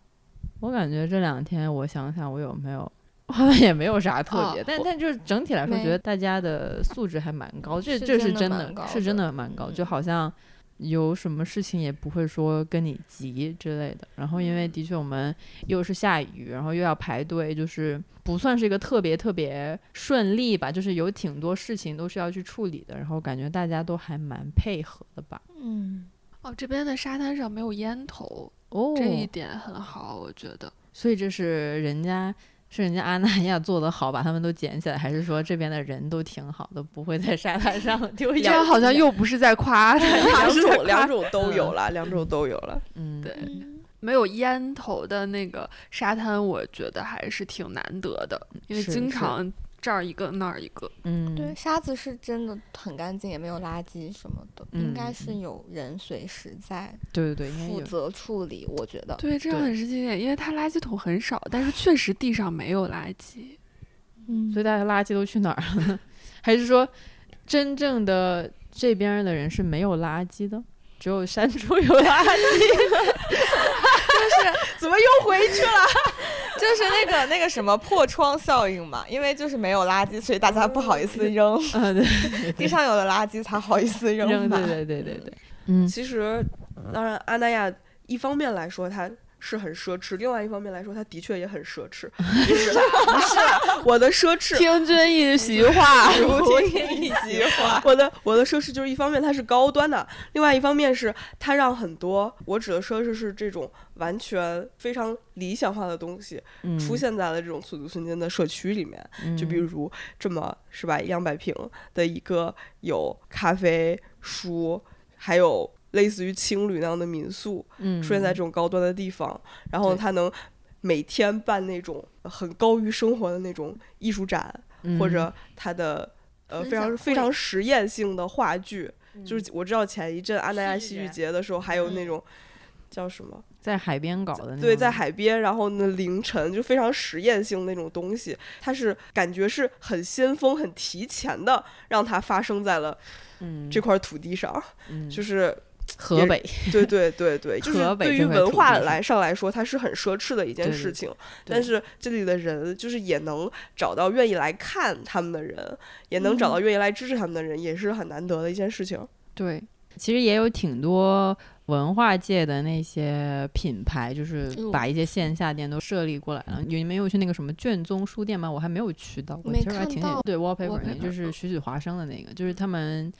我感觉这两天，我想想我有没有，好像也没有啥特别，哦但但就是整体来说，觉得大家的素质还蛮高，这这是真真的是真的的蛮高，嗯就好像。有什么事情也不会说跟你急之类的，然后因为的确我们又是下雨，然后又要排队，就是不算是一个特别特别顺利吧，就是有挺多事情都是要去处理的，然后感觉大家都还蛮配合的吧。嗯，哦，这边的沙滩上没有烟头，哦这一点很好，我觉得。所以这是人家是人家阿那亚做的好，把他们都捡起来，还是说这边的人都挺好的，不会在沙滩上 丢这烟？样好像又不是在夸他，两是夸种两种都有了，两种都有了。嗯，对没有烟头的那个沙滩，我觉得还是挺难得的，因为经常这儿一个那儿一个。嗯，对，沙子是真的很干净，也没有垃圾什么的，应该嗯是有人随时在对对对。负责处理，我觉得。对，这样对很是经典，因为它垃圾桶很少，但是确实地上没有垃圾。嗯所以大家垃圾都去哪儿了呢？还是说真正的这边的人是没有垃圾的，只有山猪有垃圾？怎么又回去了？就是那个那个什么破窗效应嘛，因为就是没有垃圾，所以大家不好意思扔，啊，对，地上有了垃圾才好意思扔，嘛。对对对对对，嗯其实，当然，阿那亚一方面来说，它是很奢侈，另外一方面来说，它的确也很奢侈。不是，不是，我的奢侈，听君一席话，如听一席话。我的我的奢侈就是一方面它是高端的，另外一方面是它让很多我指的奢侈是这种完全非常理想化的东西出现在了这种寸土寸金的社区里面。就比如这么是吧，两百平的一个有咖啡、书，还有。类似于青旅那样的民宿，出现在这种高端的地方，然后他能每天办那种很高于生活的那种艺术展，或者他的呃非常非常实验性的话剧，就是我知道前一阵阿那亚戏剧节的时候，还有那种叫什么，在海边搞的，对，在海边，然后呢凌晨就非常实验性那种东西，它是感觉是很先锋、很提前的，让它发生在了这块土地上，就是。河北，对对对对，就是对于文化来上来说，它是很奢侈的一件事情。但是这里的人，就是也能找到愿意来看他们的人，也能找到愿意来支持他们的人，也是很难得的一件事情。对，其实也有挺多文化界的那些品牌，就是把一些线下店都设立过来了。你们有去那个什么卷宗书店吗？我还没有去到过，其实还挺对 wallpaper，就是栩栩华生的那个，就是他们。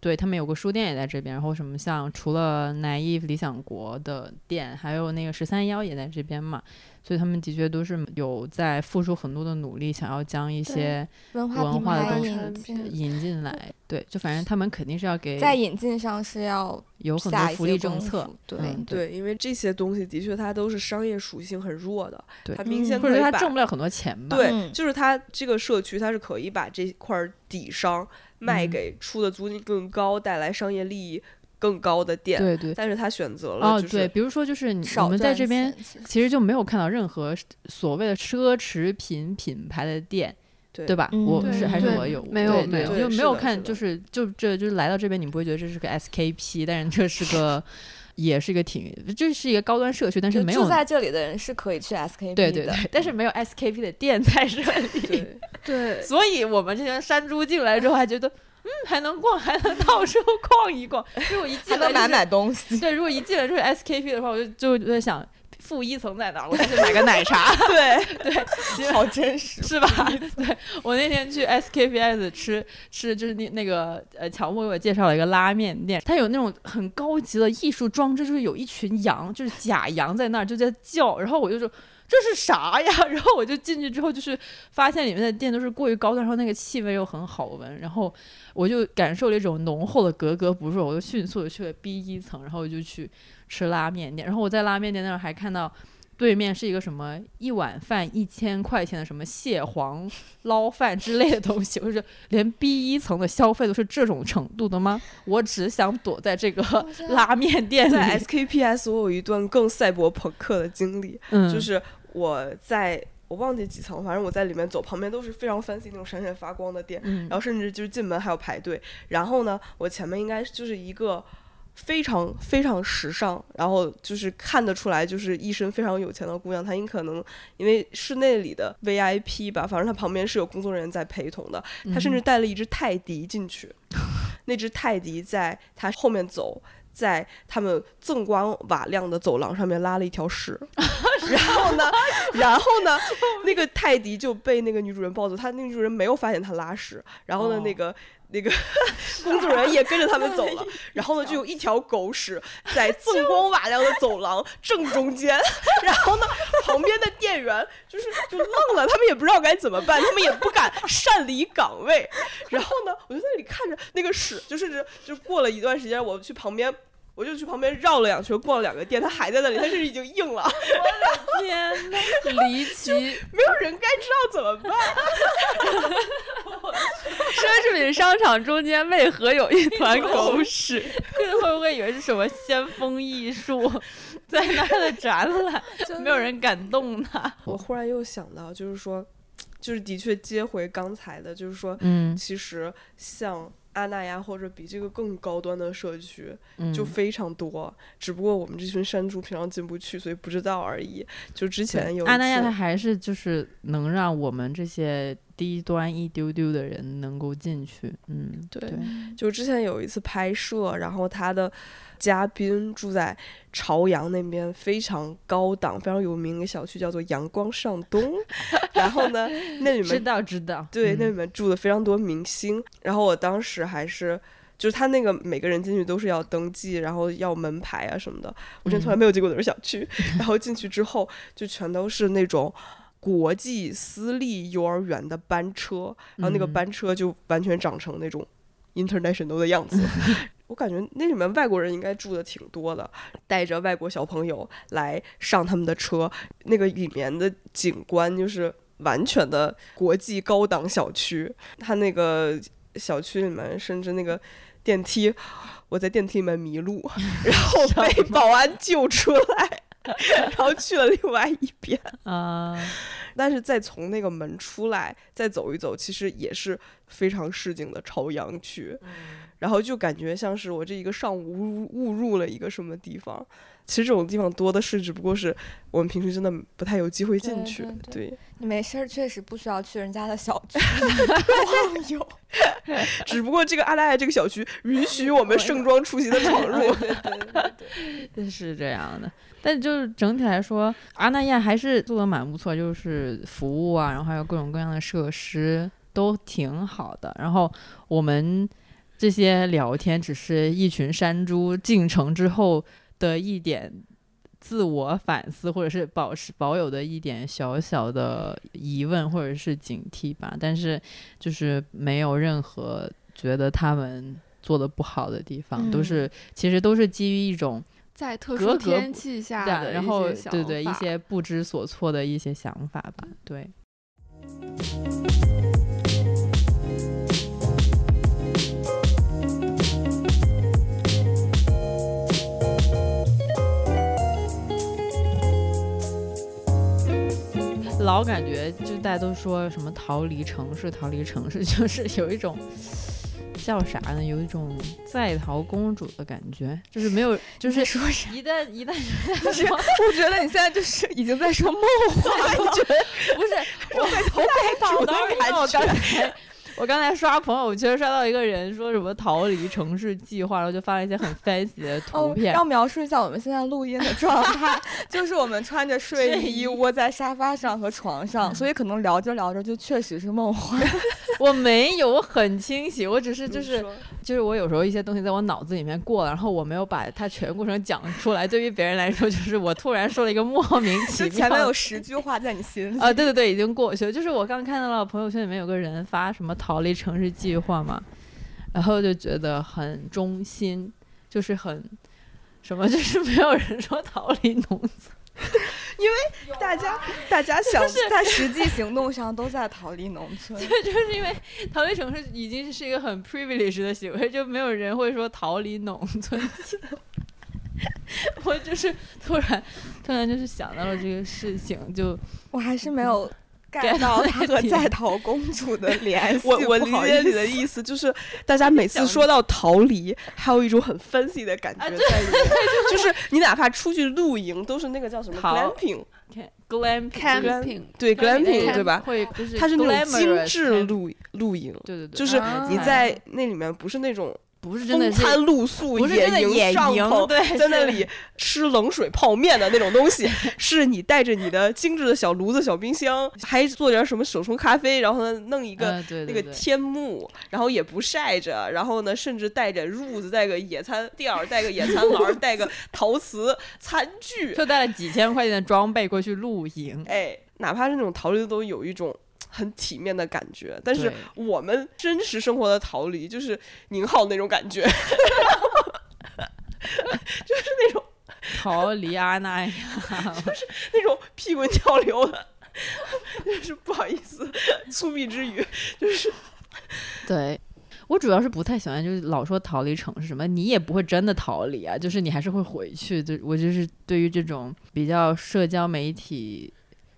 对他们有个书店也在这边，然后什么像除了 naive 理想国的店，还有那个十三幺也在这边嘛，所以他们的确都是有在付出很多的努力，想要将一些文化的东西引进来。对，就反正他们肯定是要给在引进上是要有很多福利政策。对对，因为这些东西的确它都是商业属性很弱的，它明显或者它挣不了很多钱吧？对，就是它这个社区它是可以把这块底商。卖给出的租金更高、带来商业利益更高的店，对对，但是他选择了哦，对，比如说就是我们在这边其实就没有看到任何所谓的奢侈品品牌的店，对。吧？我是还是我有没有没有。就没有看，就是就这就是来到这边，你不会觉得这是个 SKP，但是这是个。也是一个挺，这是一个高端社区，但是没有住在这里的人是可以去 SKP 的，对对对，但是没有 SKP 的店在这里，对，所以我们这些山猪进来之后还觉得，嗯，还能逛，还能到处逛一逛。如果一进来买买东西，对，如果一进来就是 SKP 的话，我就就在想。负一层在哪？我去买 个奶茶。对对，好真实，是吧？对我那天去 SKPS 吃吃，就是那那个呃，乔木给我介绍了一个拉面店，它有那种很高级的艺术装置，就是有一群羊，就是假羊在那儿就在叫，然后我就说这是啥呀？然后我就进去之后，就是发现里面的店都是过于高端，然后那个气味又很好闻，然后我就感受了一种浓厚的格格不入，我就迅速的去了 B 一层，然后我就去。吃拉面店，然后我在拉面店那儿还看到，对面是一个什么一碗饭一千块钱的什么蟹黄捞饭之类的东西，我说连 B 一层的消费都是这种程度的吗？我只想躲在这个拉面店里。在 SKPS 我有一段更赛博朋克的经历，就是我在我忘记几层，反正我在里面走，旁边都是非常 fancy 那种闪闪发光的店，然后甚至就是进门还要排队，然后呢，我前面应该就是一个。非常非常时尚，然后就是看得出来，就是一身非常有钱的姑娘。她应可能因为室内里的 VIP 吧，反正她旁边是有工作人员在陪同的。她甚至带了一只泰迪进去，那只泰迪在她后面走，在他们锃光瓦亮的走廊上面拉了一条屎。然后呢，然后呢，那个泰迪就被那个女主人抱走，他那个女主人没有发现他拉屎。然后呢，那个。那个 工作人员也跟着他们走了，然后呢，就有一条狗屎在锃光瓦亮的走廊正中间，然后呢，旁边的店员就是就愣了，他们也不知道该怎么办，他们也不敢擅离岗位，然后呢，我就在那里看着那个屎，就甚至就过了一段时间，我去旁边。我就去旁边绕了两圈，逛了两个店，它还在那里，它甚至已经硬了。我的天呐，离 奇！没有人该知道怎么办。奢侈品商场中间为何有一团狗屎？会不会以为是什么先锋艺术在那的展览？没有人敢动它。我忽然又想到，就是说，就是的确接回刚才的，就是说，嗯，其实像。阿那亚或者比这个更高端的社区就非常多，只不过我们这群山猪平常进不去，所以不知道而已。就之前有阿那亚，它还是就是能让我们这些低端一丢丢的人能够进去。嗯，对对，就之前有一次拍摄，然后它的嘉宾住在朝阳那边非常高档、非常有名的小区，叫做阳光上东。然后呢，那里知面道知道，对，那里嗯面住的非常多明星。然后我当时还是。就是他那个每个人进去都是要登记，然后要门牌啊什么的。我之前从来嗯没有进过那种小区，然后进去之后就全都是那种国际私立幼儿园的班车，然后那个嗯班车就完全长成那种 international 的样子。我感觉那里面外国人应该住的挺多的，带着外国小朋友来上他们的车，那个里面的景观就是完全的国际高档小区。它那个小区里面甚至那个电梯，我在电梯里面迷路，然后被保安救出来，然后去了另外一边。啊，但是再从那个门出来，再走一走，其实也是非常市井的朝阳区，然后就感觉像是我这一个上午误误入了一个什么地方。其实这种地方多的是，只不过是我们平时真的不太有机会进对去。对对，你没事儿确实不需要去人家的小区晃悠。只不过这个阿拉亚这个小区允许我们盛装出席的闯入。对对对对，是这样的。但就是整体来说，阿那亚还是做的蛮不错，就是服务啊，然后还有各种各样的设施都挺好的。然后我们这些聊天只是一群山猪进城之后的一点自我反思，或者是保持保有的一点小小的疑问或者是警惕吧。但是就是没有任何觉得他们做的不好的地方，都嗯是其实都是基于一种。在特殊天气下的然后对对一些不知所措的一些想法吧，对。老感觉就大家都说什么逃离城市，逃离城市，就是有一种叫啥呢？有一种在逃公主的感觉，就是没有，就是说啥？一旦一旦是，我觉得你现在就是已经在说梦话了。不是我头被挡到因为我刚才刷朋友圈刷到一个人说什么逃离城市计划，然后就发了一些很 fancy 的图哦，片。要描述一下我们现在录音的状态，就是我们穿着睡睡衣衣窝在沙发上和床上，所以可能聊着聊着就确实是梦话。我没有很清醒，我只是就是就是我有时候一些东西在我脑子里面过了，然后我没有把它全过程讲出来。对于别人来说，就是我突然说了一个莫名其妙。就前面有十句话在你心里。啊，对对对，已经过去了。就是我刚看到了朋友圈里面有个人发什么逃离城市计划嘛，然后就觉得很中心，就是很什么，就是没有人说逃离农村。因为大家大家想在实际行动上都在逃离农村。就是因为逃离城市已经是一个很 privilege 的行为，就没有人会说逃离农村。我就是突然突然就是想到了这个事情，就我还是没有 get get 到到他和在逃公主的 联系。我我理解你的意思，就是大家每次说到逃离，还有一种很 fancy 的感觉啊在里面，就是你哪怕出去露营，都是那个叫什么逃 glamping，看 glamping camping 对 glamping 对对吧？会就是它是那种精致露露营，对对对，就是啊你在那里面不是那种不是真的是风餐露宿、不是真的营野营帐篷，对在那里吃冷水泡面的那种东西，是你带着你的精致的小炉子、小冰箱，还做点什么手冲咖啡，然后呢弄一个那个天幕，然后也不晒着，然后呢，甚至带点褥子，带个野餐垫儿，带个野餐篮，带个陶瓷餐具，就带了几千块钱的装备过去露营。哎，哪怕是那种逃离，都有一种很体面的感觉。但是我们真实生活的逃离，就是宁浩那种感觉，就是那种 逃离阿那亚，那种屁滚尿流的。就是不好意思，粗鄙之语，就是对。我主要是不太喜欢，就是老说逃离城市什么，你也不会真的逃离啊，就是你还是会回去。就我就是对于这种比较社交媒体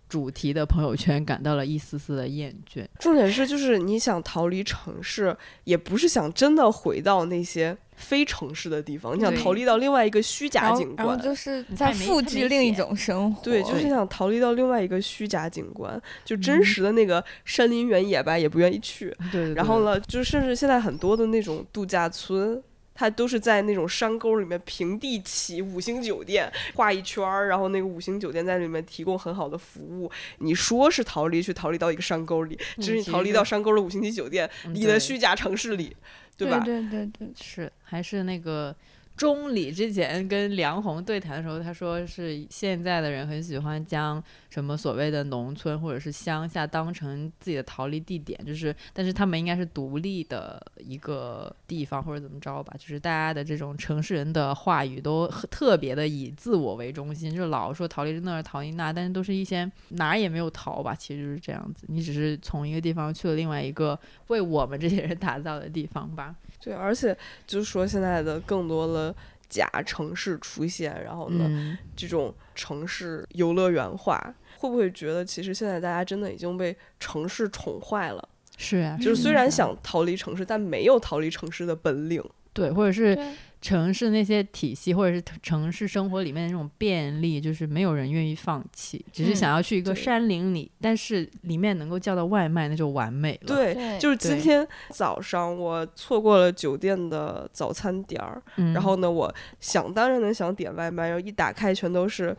主题的朋友圈感到了一丝丝的厌倦。重点是，就是你想逃离城市，也不是想真的回到那些非城市的地方，你想逃离到另外一个虚假景然后观。就是在复制另一种生活。对，就是想逃离到另外一个虚假景观，就真嗯实的那个山林原野吧，也不愿意去。对对然后？呢，就甚至现在很多的那种度假村，它都是在那种山沟里面平地起五星酒店，画一圈儿，然后那个五星酒店在里面提供很好的服务。你说是逃离，去逃离到一个山沟里，只是你逃离到山沟的五星级酒店嗯里的虚假城市里，对吧？对对对，是还是那个钟理之前跟梁红对谈的时候，他说是现在的人很喜欢将什么所谓的农村或者是乡下当成自己的逃离地点，就是但是他们应该是独立的一个地方或者怎么着吧，就是大家的这种城市人的话语都特别的以自我为中心，就老说逃离那儿逃离那，但是都是一些哪儿也没有逃吧，其实就是这样子，你只是从一个地方去了另外一个为我们这些人打造的地方吧。对，而且就是说现在的更多的假城市出现，然后呢，嗯。这种城市游乐园化，会不会觉得其实现在大家真的已经被城市宠坏了？是啊、就是虽然啊想逃离城市，但没有逃离城市的本领。对，或者是对城市那些体系，或者是城市生活里面的那种便利，就是没有人愿意放弃，只是嗯想要去一个山林里，但是里面能够叫到外卖，那就完美了。对，就是今天早上我错过了酒店的早餐点儿，嗯，然后呢，我想当然的想点外卖，然后一打开全都是。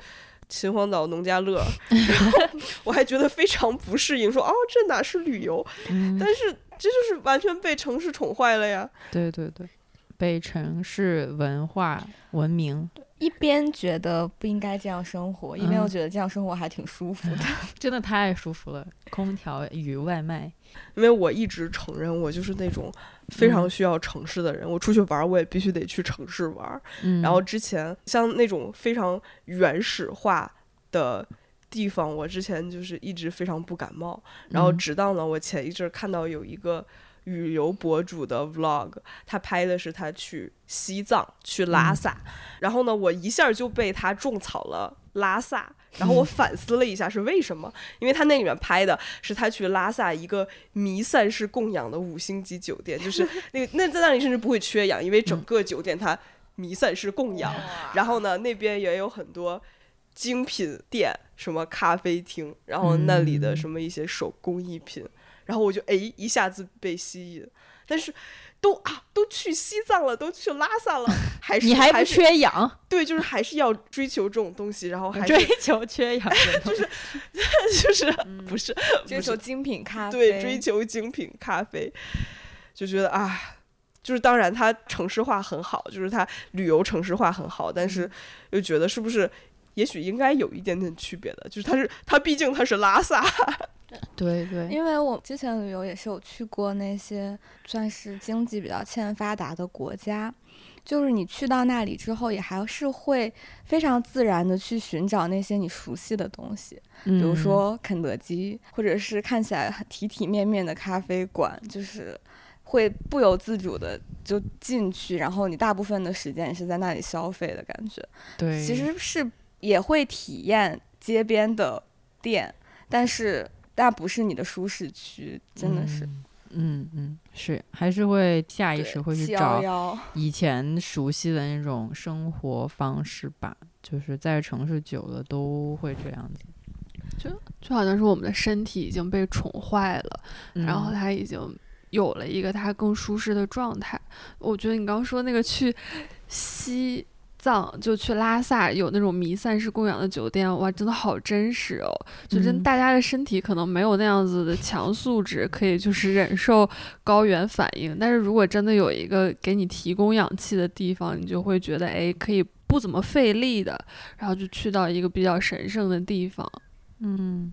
秦皇岛农家乐，然后 我还觉得非常不适应，说哦，这哪是旅游？嗯，但是这就是完全被城市宠坏了呀。对对对，被城市文化文明，一边觉得不应该这样生活，一边又嗯觉得这样生活还挺舒服的。真的太舒服了，空调与外卖。因为我一直承认我就是那种非常嗯需要城市的人，我出去玩儿我也必须得去城市玩然后之前像那种非常原始化的地方，我之前就是一直非常不感冒。然后嗯直到呢，我前一阵儿看到有一个旅游博主的 vlog，他拍的是他去西藏去拉嗯萨，然后呢，我一下就被他种草了拉萨。然后我嗯 反思了一下是为什么，因为他那里面拍的是他去拉萨一个弥散式供养的五星级酒店，就是 那个那在那里甚至不会缺氧，因为整个酒店它弥散式供养。然后呢，那边也有很多精品店，什么咖啡厅，然后那里的嗯。什么一些手工艺品，然后我就哎一下子被吸引，但是都啊都去西藏了，都去拉萨了，还是你还不缺氧，对，就是还是要追求这种东西，然后还追求缺氧 就是，就是嗯不是追求精品咖啡，对追求精品咖啡，就觉得啊。就是当然，它城市化很好，就是它旅游城市化很好，但是又觉得是不是，也许应该有一点点区别的，就是它是它毕竟它是拉萨，对对，因为我之前旅游也是有去过那些算是经济比较欠发达的国家，就是你去到那里之后，也还是会非常自然的去寻找那些你熟悉的东西，比比如说肯德基，或者是看起来很体体面面的咖啡馆，就是会不由自主的就进去，然后你大部分的时间也是在那里消费的感觉。对，其实是也会体验街边的店，但是那不是你的舒适区，真的是。嗯嗯嗯，是还是会下意识会去找以前熟悉的那种生活方式吧，就是在城市久了都会这样子。就就好像是我们的身体已经被宠坏了，然后嗯它已经有了一个它更舒适的状态。我觉得你刚刚说那个去西藏，就去拉萨有那种弥散式供养的酒店，哇，真的好真实哦！就真嗯大家的身体可能没有那样子的强素质，可以就是忍受高原反应。但是如果真的有一个给你提供氧气的地方，你就会觉得哎，可以不怎么费力的，然后就去到一个比较神圣的地方。嗯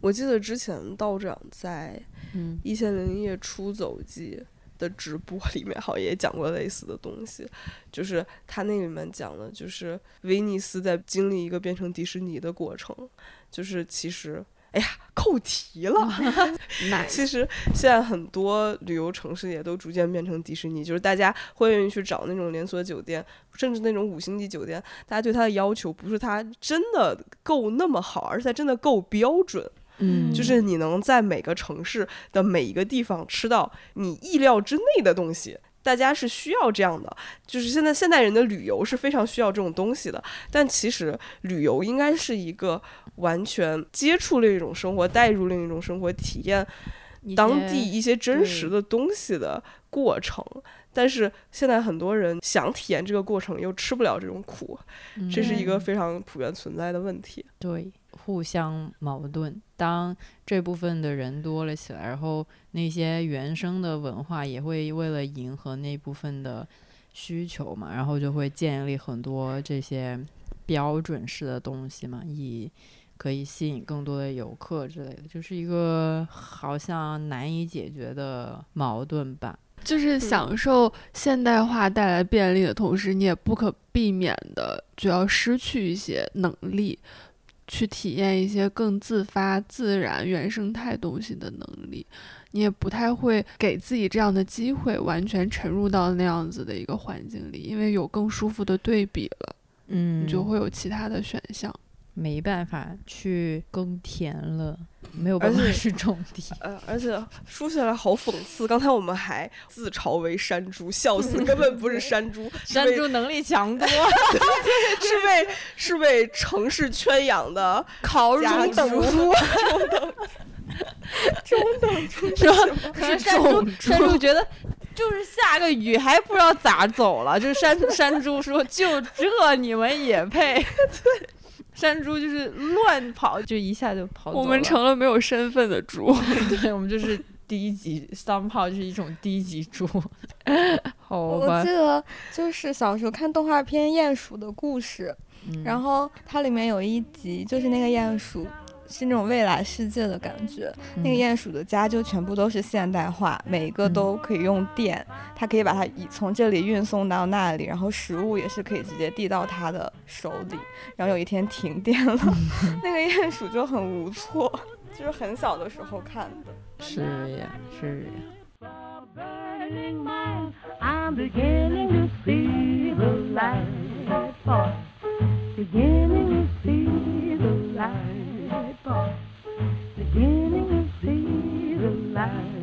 我记得之前道长在嗯《一千零一夜出走记》的直播 里面好像也讲过类似的东西，就是他那里面讲的，就是威尼斯在经历一个变成迪士尼的过程，就是其实。哎呀，扣题了。其实现在很多旅游城市也都逐渐变成迪士尼，就是大家会愿意去找那种连锁酒店，甚至那种五星级酒店。大家对它的要求不是它真的够那么好，而是它真的够标准。嗯，就是你能在每个城市的每一个地方吃到你意料之内的东西。大家是需要这样的，就是现在现代人的旅游是非常需要这种东西的。但其实旅游应该是一个完全接触另一种生活，带入另一种生活，体验当地一些真实的东西的过程。但是现在很多人想体验这个过程，又吃不了这种苦，这是一个非常普遍存在的问题。对。互相矛盾。当这部分的人多了起来，然后那些原生的文化也会为了迎合那部分的需求嘛，然后就会建立很多这些标准式的东西嘛，以可以吸引更多的游客之类的，就是一个好像难以解决的矛盾吧。就是享受现代化带来便利的同时，你也不可避免的就要失去一些能力。去体验一些更自发、自然、原生态东西的能力，你也不太会给自己这样的机会，完全沉入到那样子的一个环境里，因为有更舒服的对比了，嗯，你就会有其他的选项。没办法去耕田了，没有办法去种地。呃，而且说起来好讽刺，刚才我们还自嘲为山猪，笑死，根本不是山猪，山猪能力强多，是被是被城市圈养的烤乳等猪，中等中等猪是是山猪，山猪觉得就是下个雨还不知道咋走了，就是山山猪说就这你们也配？对。山猪就是乱跑，就一下就跑走了。我们成了没有身份的猪，对，我们就是低级丧炮，就是一种低级猪。好吧。我记得就是小时候看动画片《鼹鼠的故事》，然后它里面有一集就是那个鼹鼠。是那种未来世界的感觉，那个鼹鼠的家就全部都是现代化，每一个都可以用电，它可以把它以从这里运送到那里，然后食物也是可以直接递到它的手里。然后有一天停电了，那个鼹鼠就很无措，就是很小的时候看的。是呀，是呀。beginning to see the light.